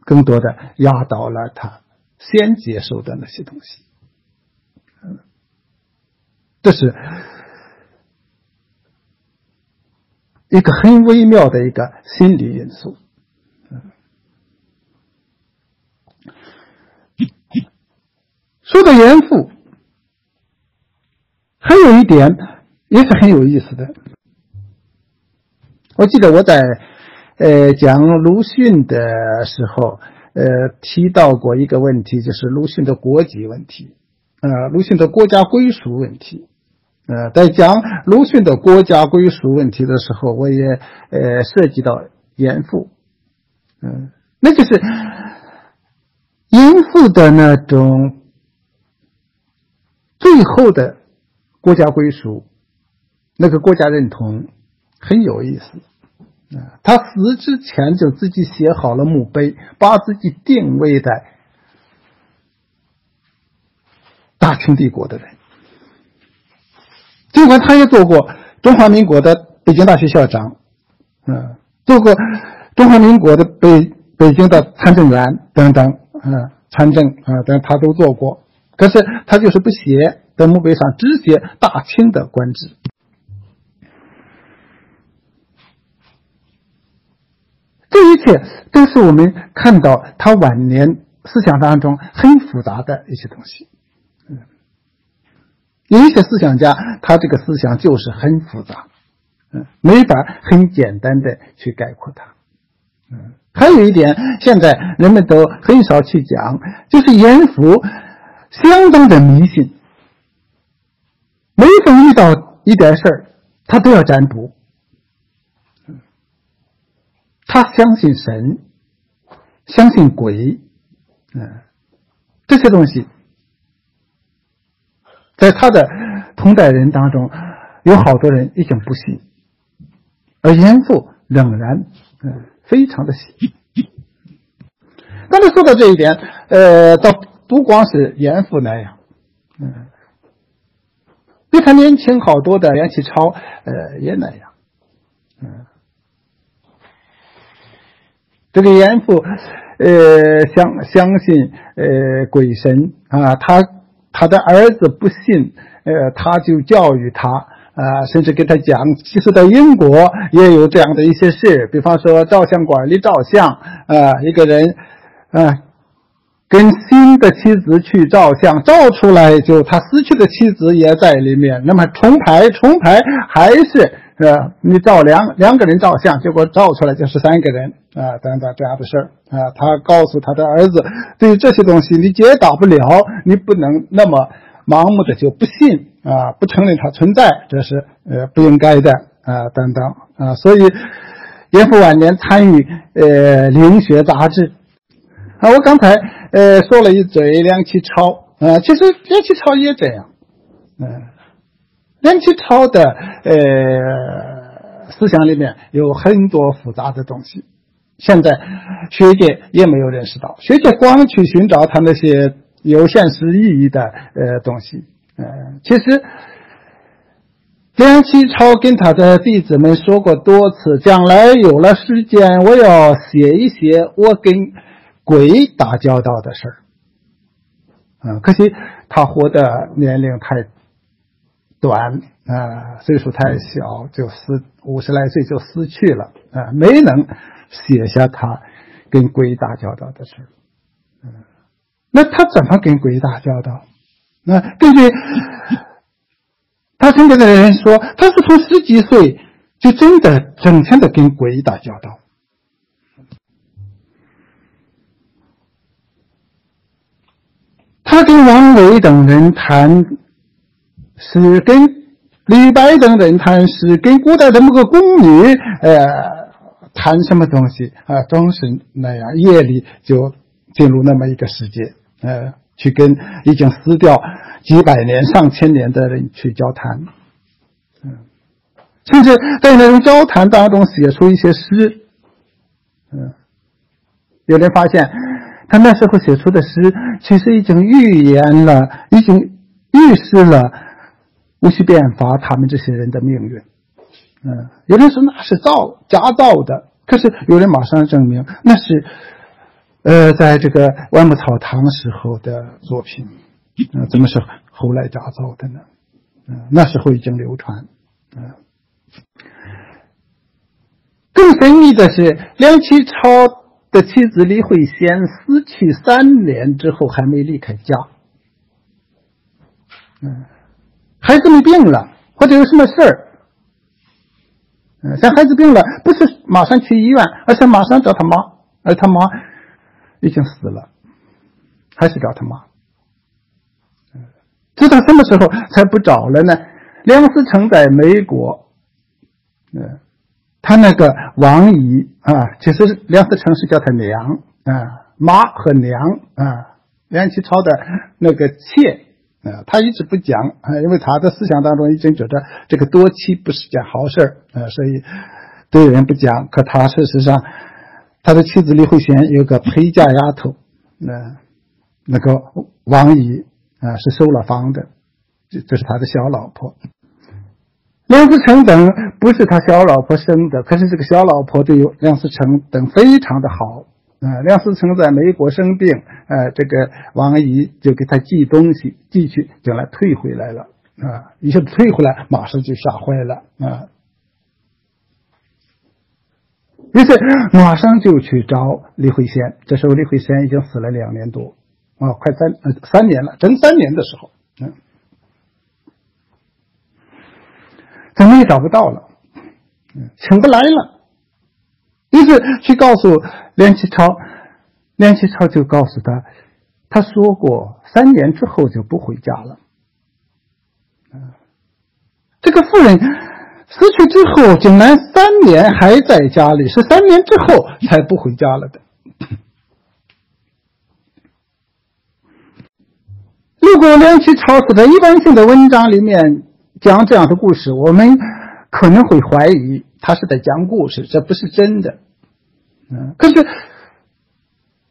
更多的压倒了他先接受的那些东西。这是一个很微妙的一个心理因素。说到严复，还有一点也是很有意思的。我记得我在呃讲鲁迅的时候，呃提到过一个问题，就是鲁迅的国籍问题，呃鲁迅的国家归属问题。呃，在讲鲁迅的国家归属问题的时候，我也呃涉及到严复，嗯，那就是严复的那种最后的国家归属，那个国家认同很有意思啊。他死之前就自己写好了墓碑，把自己定位在大清帝国的人。尽管他也做过中华民国的北京大学校长，嗯，做过中华民国的北北京的参政员等等，嗯，参政啊等他都做过，可是他就是不写在墓碑上，只写大清的官职。这一切都是我们看到他晚年思想当中很复杂的一些东西。有一些思想家，他这个思想就是很复杂，嗯，没法很简单的去概括它，嗯。还有一点，现在人们都很少去讲，就是严复相当的迷信，每逢遇到一点事儿，他都要占卜，他相信神，相信鬼，嗯，这些东西。在他的同代人当中，有好多人已经不信，而严复仍然嗯非常的信。刚才说到这一点，呃，倒不光是严复那样，嗯，比他年轻好多的梁启超，呃，也那样，嗯，这个严复，呃，相相信呃鬼神啊，他。他的儿子不信，呃，他就教育他，啊，甚至给他讲，其实，在英国也有这样的一些事，比方说照相馆里照相，啊，一个人，啊，跟新的妻子去照相，照出来就他死去的妻子也在里面，那么重拍重拍还是。是吧？你照两两个人照相，结果照出来就是三个人啊，等等这样的事儿啊。他告诉他的儿子，对于这些东西你解答不了，你不能那么盲目的就不信啊，不承认它存在，这是呃不应该的啊，等等啊。所以严复晚年参与呃《灵学》杂志啊，我刚才呃说了一嘴梁启超啊，其实梁启超也这样，嗯。梁启超的呃思想里面有很多复杂的东西，现在学界也没有认识到，学界光去寻找他那些有现实意义的呃东西，呃，其实梁启超跟他的弟子们说过多次，将来有了时间，我要写一写我跟鬼打交道的事儿。嗯，可惜他活的年龄太短啊，岁数太小，就死五十来岁就死去了啊，没能写下他跟鬼打交道的事。嗯，那他怎么跟鬼打交道？那根据他身边的人说，他是从十几岁就真的整天的跟鬼打交道。他跟王维等人谈，是跟李白等人谈，是跟古代的某个宫女，呃，谈什么东西啊？总是那样，夜里就进入那么一个世界，呃，去跟已经死掉几百年、上千年的人去交谈，嗯，甚至在那种交谈当中写出一些诗，嗯，有人发现。他那时候写出的诗，其实已经预言了，已经预示了戊戌变法他们这些人的命运。嗯，有人说那是造假造的，可是有人马上证明那是，呃，在这个万木草堂时候的作品。嗯，怎么是后来假造的呢？嗯，那时候已经流传。嗯，更神秘的是梁启超。的妻子李慧仙死去三年之后还没离开家，嗯，孩子没病了或者有什么事儿，嗯，像孩子病了，不是马上去医院，而是马上找他妈，而他妈已经死了，还是找他妈，直到什么时候才不找了呢？梁思成在美国，嗯。他那个王姨啊，其实梁思成是叫他娘啊，妈和娘啊，梁启超的那个妾啊，他一直不讲啊，因为他的思想当中已经觉得这个多妻不是件好事啊，所以对人不讲。可他事实上，他的妻子李慧贤有个陪嫁丫头，那那个王姨啊是收了房的，这这是他的小老婆。梁思成等不是他小老婆生的，可是这个小老婆对梁思成等非常的好。啊，梁思成在美国生病，呃，这个王姨就给他寄东西，寄去，将来退回来了。啊，一下退回来，马上就吓坏了。啊，于是马上就去找李慧仙。这时候李慧仙已经死了两年多，啊，快三三年了，整三年的时候，嗯。怎么也找不到了，请不来了。于是去告诉梁启超，梁启超就告诉他，他说过三年之后就不回家了。这个妇人死去之后，竟然三年还在家里，是三年之后才不回家了的。如果梁启超是在一般性的文章里面。讲这样的故事，我们可能会怀疑他是在讲故事，这不是真的。嗯，可是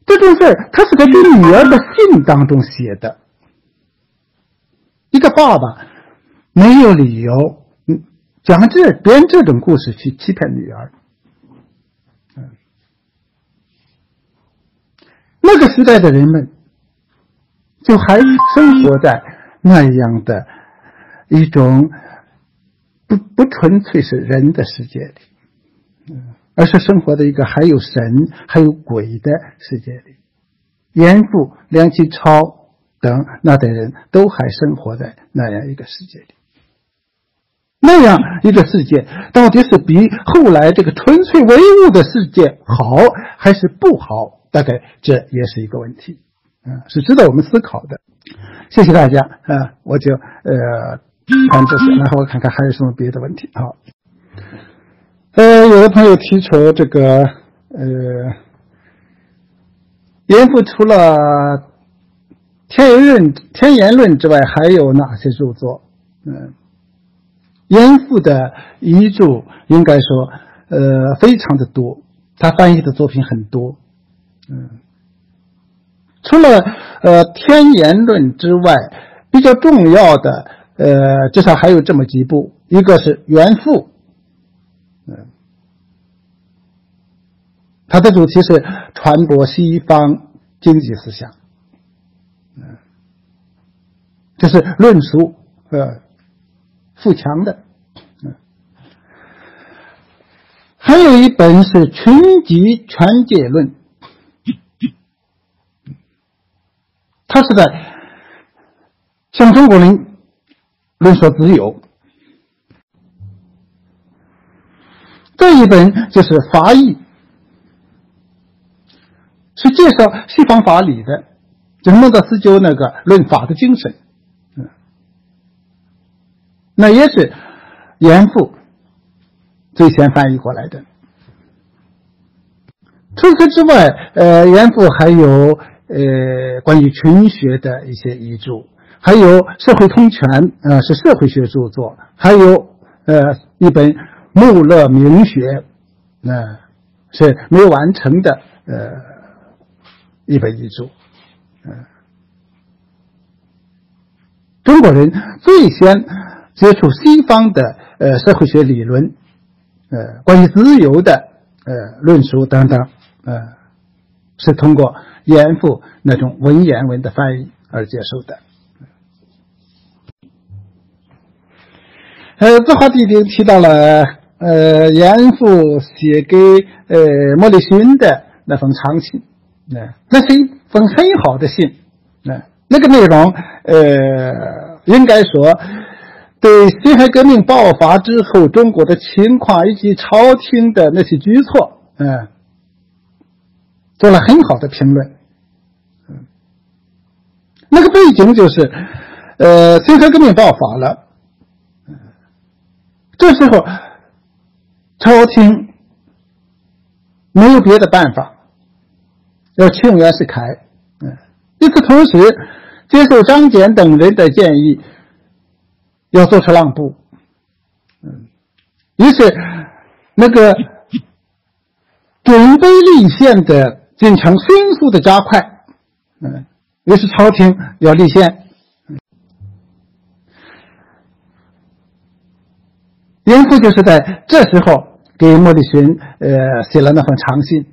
这种事儿，他是在给女儿的信当中写的。一个爸爸没有理由，嗯，讲这编这种故事去欺骗女儿。嗯，那个时代的人们，就还生活在那样的。一种不不纯粹是人的世界里，而是生活在一个还有神还有鬼的世界里。严复、梁启超等那代人都还生活在那样一个世界里。那样一个世界，到底是比后来这个纯粹唯物的世界好还是不好？大概这也是一个问题，嗯，是值得我们思考的。谢谢大家，啊，我就呃。谈这些，然后我看看还有什么别的问题。好，呃，有的朋友提出这个，呃，严复除了《天言论》《天言论》之外，还有哪些著作？嗯，严复的遗著应该说，呃，非常的多，他翻译的作品很多。嗯，除了呃《天言论》之外。比较重要的，呃，至少还有这么几部，一个是《元复》，它的主题是传播西方经济思想，嗯，这是论述呃富强的，嗯，还有一本是《群集全解论》，他是在。向中国人论说自由，这一本就是法义，是介绍西方法理的，就是孟德斯鸠那个论法的精神，嗯，那也是严复最先翻译过来的。除此之外，呃，严复还有呃关于群学的一些遗著。还有《社会通权》，呃，是社会学著作；还有呃一本《穆勒明学》，那是没有完成的呃一本遗著。嗯，中国人最先接触西方的呃社会学理论，呃，关于自由的呃论述等等，呃，是通过严复那种文言文的翻译而接受的。呃，字画地里提到了，呃，严复写给呃莫里逊的那封长信，那那是一封很好的信，那那个内容，呃，应该说对辛亥革命爆发之后中国的情况以及朝廷的那些举措，嗯，做了很好的评论，嗯，那个背景就是，呃，辛亥革命爆发了。这时候，朝廷没有别的办法，要请袁世凯。嗯，与此同时，接受张謇等人的建议，要做出让步。嗯，于是那个准备立宪的进程迅速的加快。嗯，于是朝廷要立宪。严复就是在这时候给莫理循呃写了那封长信，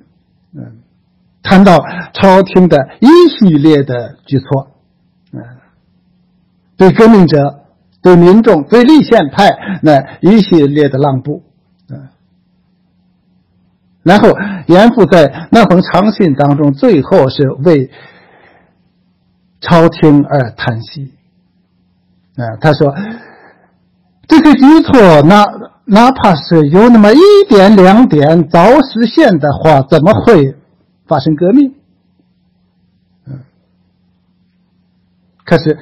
谈到朝廷的一系列的举措，嗯，对革命者、对民众、对立宪派那一系列的让步，嗯，然后严复在那封长信当中，最后是为朝廷而叹息，啊，他说。这些举措，哪哪怕是有那么一点两点早实现的话，怎么会发生革命？嗯，可是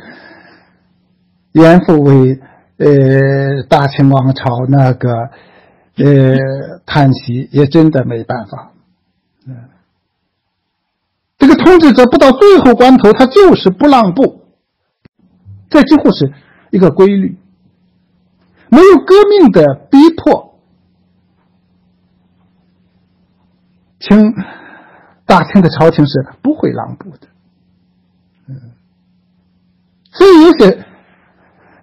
严复为呃大清王朝那个呃叹息，也真的没办法。嗯，这个统治者不到最后关头，他就是不让步，这几乎是一个规律。没有革命的逼迫，清大清的朝廷是不会让步的。嗯，所以有些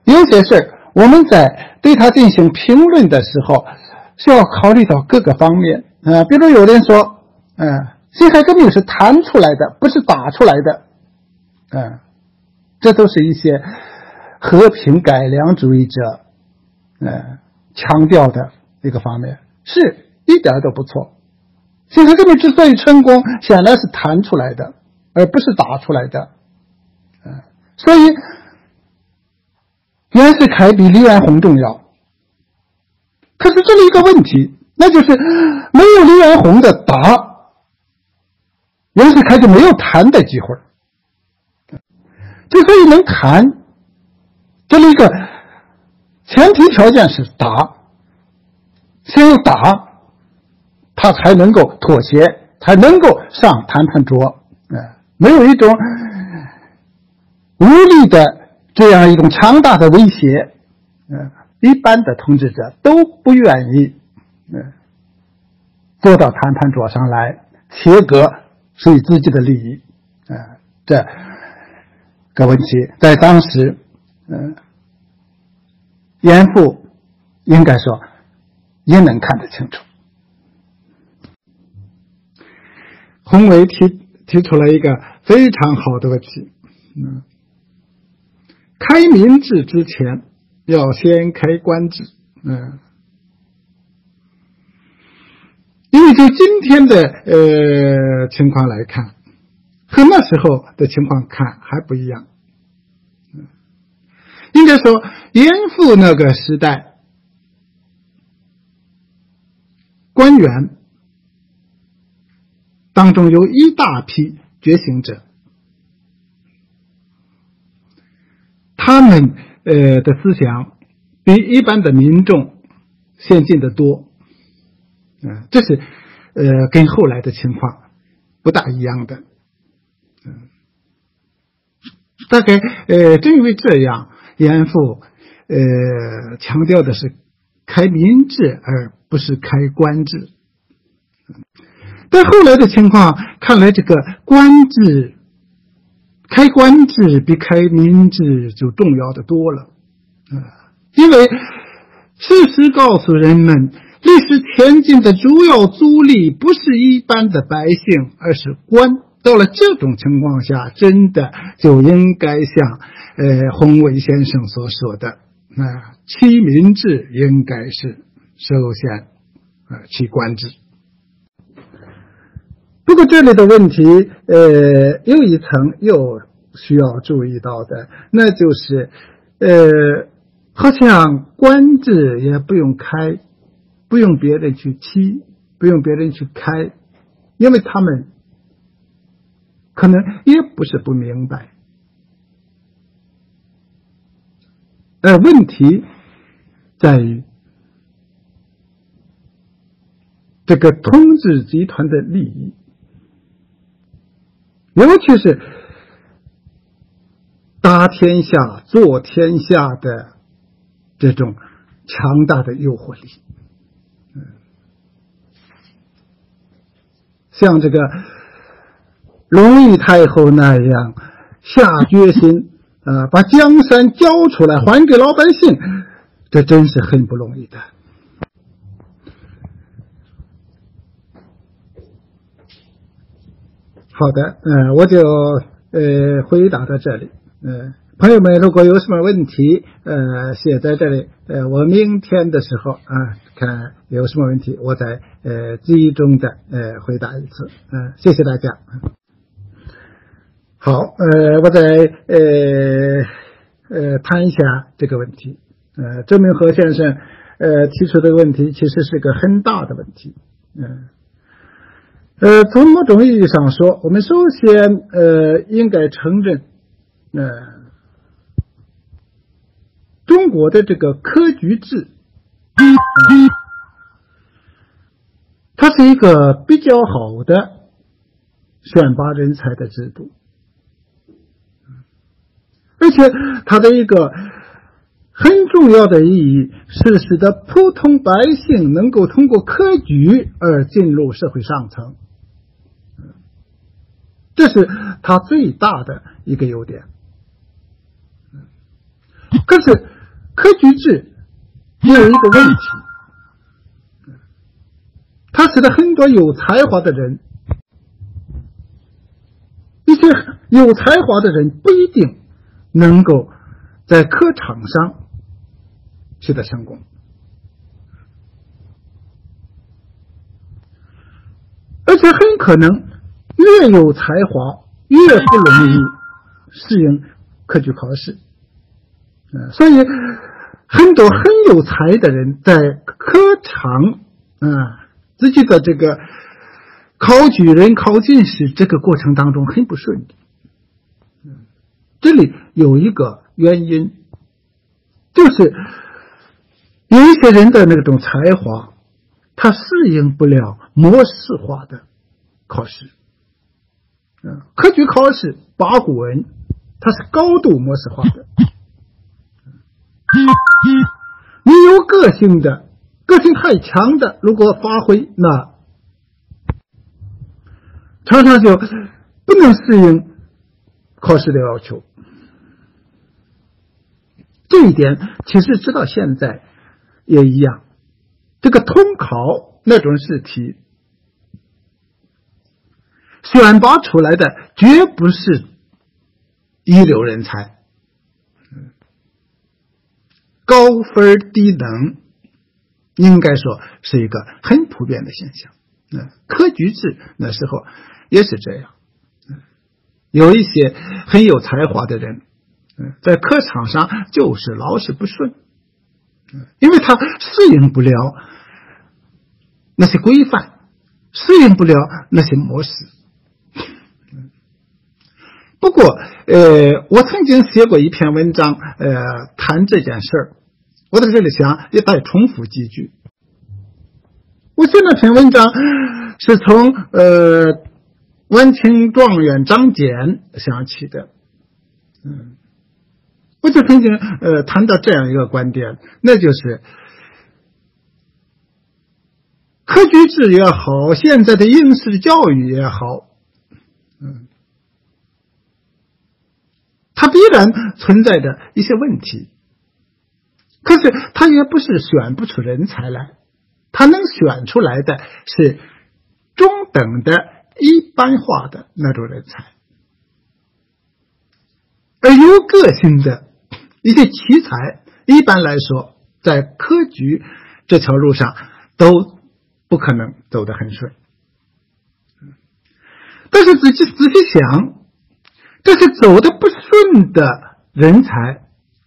有些事我们在对他进行评论的时候，需要考虑到各个方面。啊，比如有人说，嗯，辛亥革命是谈出来的，不是打出来的。嗯，这都是一些和平改良主义者。呃，强调的一个方面是一点都不错。辛亥革命之所以成功，显然是谈出来的，而不是打出来的。嗯，所以袁世凯比黎元洪重要。可是这里一个问题，那就是没有黎元洪的打，袁世凯就没有谈的机会。之所以能谈，这里一个。前提条件是打，先有打，他才能够妥协，才能够上谈判桌。哎，没有一种无力的这样一种强大的威胁，嗯，一般的统治者都不愿意，嗯，坐到谈判桌上来切割属于自己的利益。嗯，这个问题，在当时，嗯，严复应该说也能看得清楚。洪维提提出了一个非常好的问题，嗯，开民制之前要先开官制，嗯，因为就今天的呃情况来看，和那时候的情况看还不一样，嗯，应该说严复那个时代，官员。当中有一大批觉醒者，他们呃的思想比一般的民众先进的多，嗯，这是呃跟后来的情况不大一样的，嗯，大概呃正因为这样，严复呃强调的是开民制而不是开官制。但后来的情况看来，这个官制、开官制比开民制就重要的多了，啊，因为事实告诉人们，历史前进的主要阻力不是一般的百姓，而是官。到了这种情况下，真的就应该像呃洪伟先生所说的，啊，弃民制应该是首先啊弃官制。不过这里的问题，呃，又一层又需要注意到的，那就是，呃，好像官制也不用开，不用别人去批，不用别人去开，因为他们可能也不是不明白。呃，问题在于这个统治集团的利益。尤其是打天下、做天下的这种强大的诱惑力，像这个隆裕太后那样下决心啊，把江山交出来还给老百姓，这真是很不容易的。好的，嗯，我就呃回答到这里。嗯，朋友们，如果有什么问题，呃，写在这里，呃，我明天的时候啊，看有什么问题，我再呃集中的呃回答一次。嗯，谢谢大家。好，呃，我再呃呃谈一下这个问题。呃，周明和先生呃提出的问题，其实是个很大的问题。嗯。呃，从某种意义上说，我们首先呃应该承认，呃，中国的这个科举制，它是一个比较好的选拔人才的制度，而且它的一个很重要的意义是使得普通百姓能够通过科举而进入社会上层。这是他最大的一个优点。可是科举制也有一个问题，它使得很多有才华的人，一些有才华的人不一定能够在科场上取得成功，而且很可能。越有才华，越不容易适应科举考试。嗯，所以很多很有才的人在科场啊，自己的这个考举人、考进士这个过程当中很不顺利。嗯，这里有一个原因，就是有一些人的那种才华，他适应不了模式化的考试。嗯，科举考试八股文，它是高度模式化的。你有个性的，个性太强的，如果发挥，那常常就不能适应考试的要求。这一点其实直到现在也一样。这个通考那种试题选拔出来的绝不是一流人才，高分低能，应该说是一个很普遍的现象。嗯，科举制那时候也是这样，有一些很有才华的人，嗯，在科场上就是老是不顺，因为他适应不了那些规范，适应不了那些模式。不过，呃，我曾经写过一篇文章，呃，谈这件事儿，我在这里想也再重复几句。我写那篇文章是从呃晚清状元张謇想起的，嗯，我就曾经呃谈到这样一个观点，那就是科举制也好，现在的应试教育也好，嗯，它必然存在着一些问题，可是它也不是选不出人才来。他能选出来的是中等的一般化的那种人才，而有个性的一些奇才，一般来说在科举这条路上都不可能走得很顺。但是仔细仔细想，这些走的不顺的人才，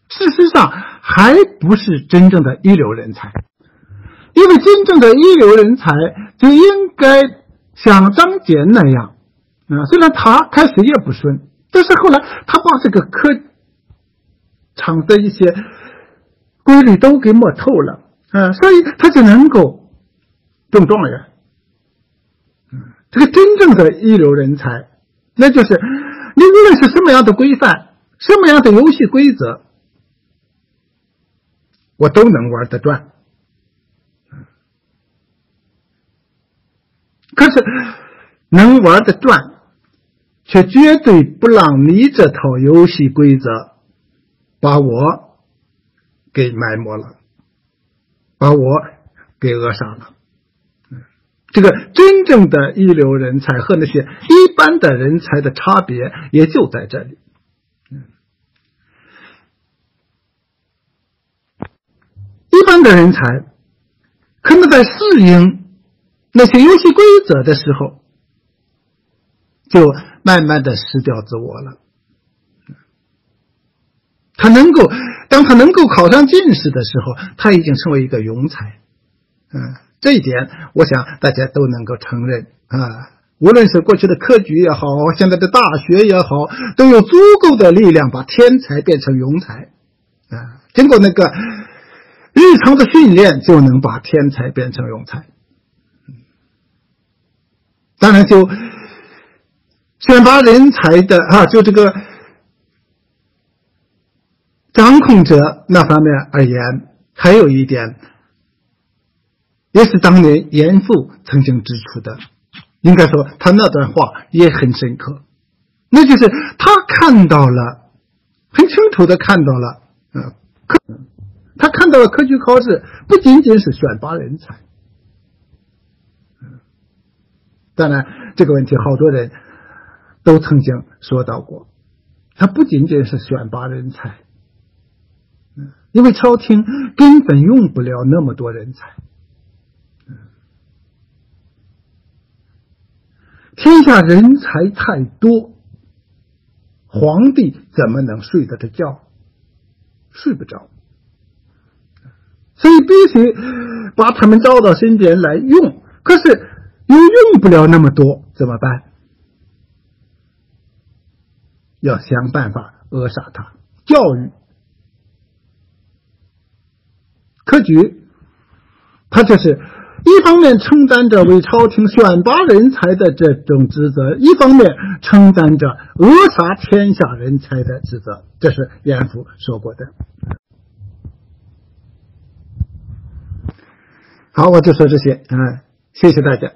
事实上还不是真正的一流人才。因为真正的一流人才就应该像张謇那样，啊，虽然他开始也不顺，但是后来他把这个科场的一些规律都给摸透了，啊，所以他就能够中状元。这个真正的一流人才，那就是你无论是什么样的规范，什么样的游戏规则，我都能玩得转。可是能玩得转，却绝对不让你这套游戏规则把我给埋没了，把我给扼杀了。这个真正的一流人才和那些一般的人才的差别也就在这里。一般的人才可能在适应。那些游戏规则的时候，就慢慢的失掉自我了。他能够，当他能够考上进士的时候，他已经成为一个庸才。嗯，这一点，我想大家都能够承认啊。无论是过去的科举也好，现在的大学也好，都有足够的力量把天才变成庸才。啊，经过那个日常的训练，就能把天才变成庸才。当然，就选拔人才的啊，就这个掌控者那方面而言，还有一点，也是当年严复曾经指出的。应该说，他那段话也很深刻，那就是他看到了，很清楚的看到了，嗯，科，他看到了科举考试不仅仅是选拔人才。当然，这个问题好多人都曾经说到过。他不仅仅是选拔人才，因为朝廷根本用不了那么多人才。天下人才太多，皇帝怎么能睡得着觉？睡不着，所以必须把他们招到身边来用。可是。又用不了那么多，怎么办？要想办法扼杀他。教育、科举，他就是一方面承担着为朝廷选拔人才的这种职责，一方面承担着扼杀天下人才的职责。这是严复说过的。好，我就说这些，嗯，谢谢大家。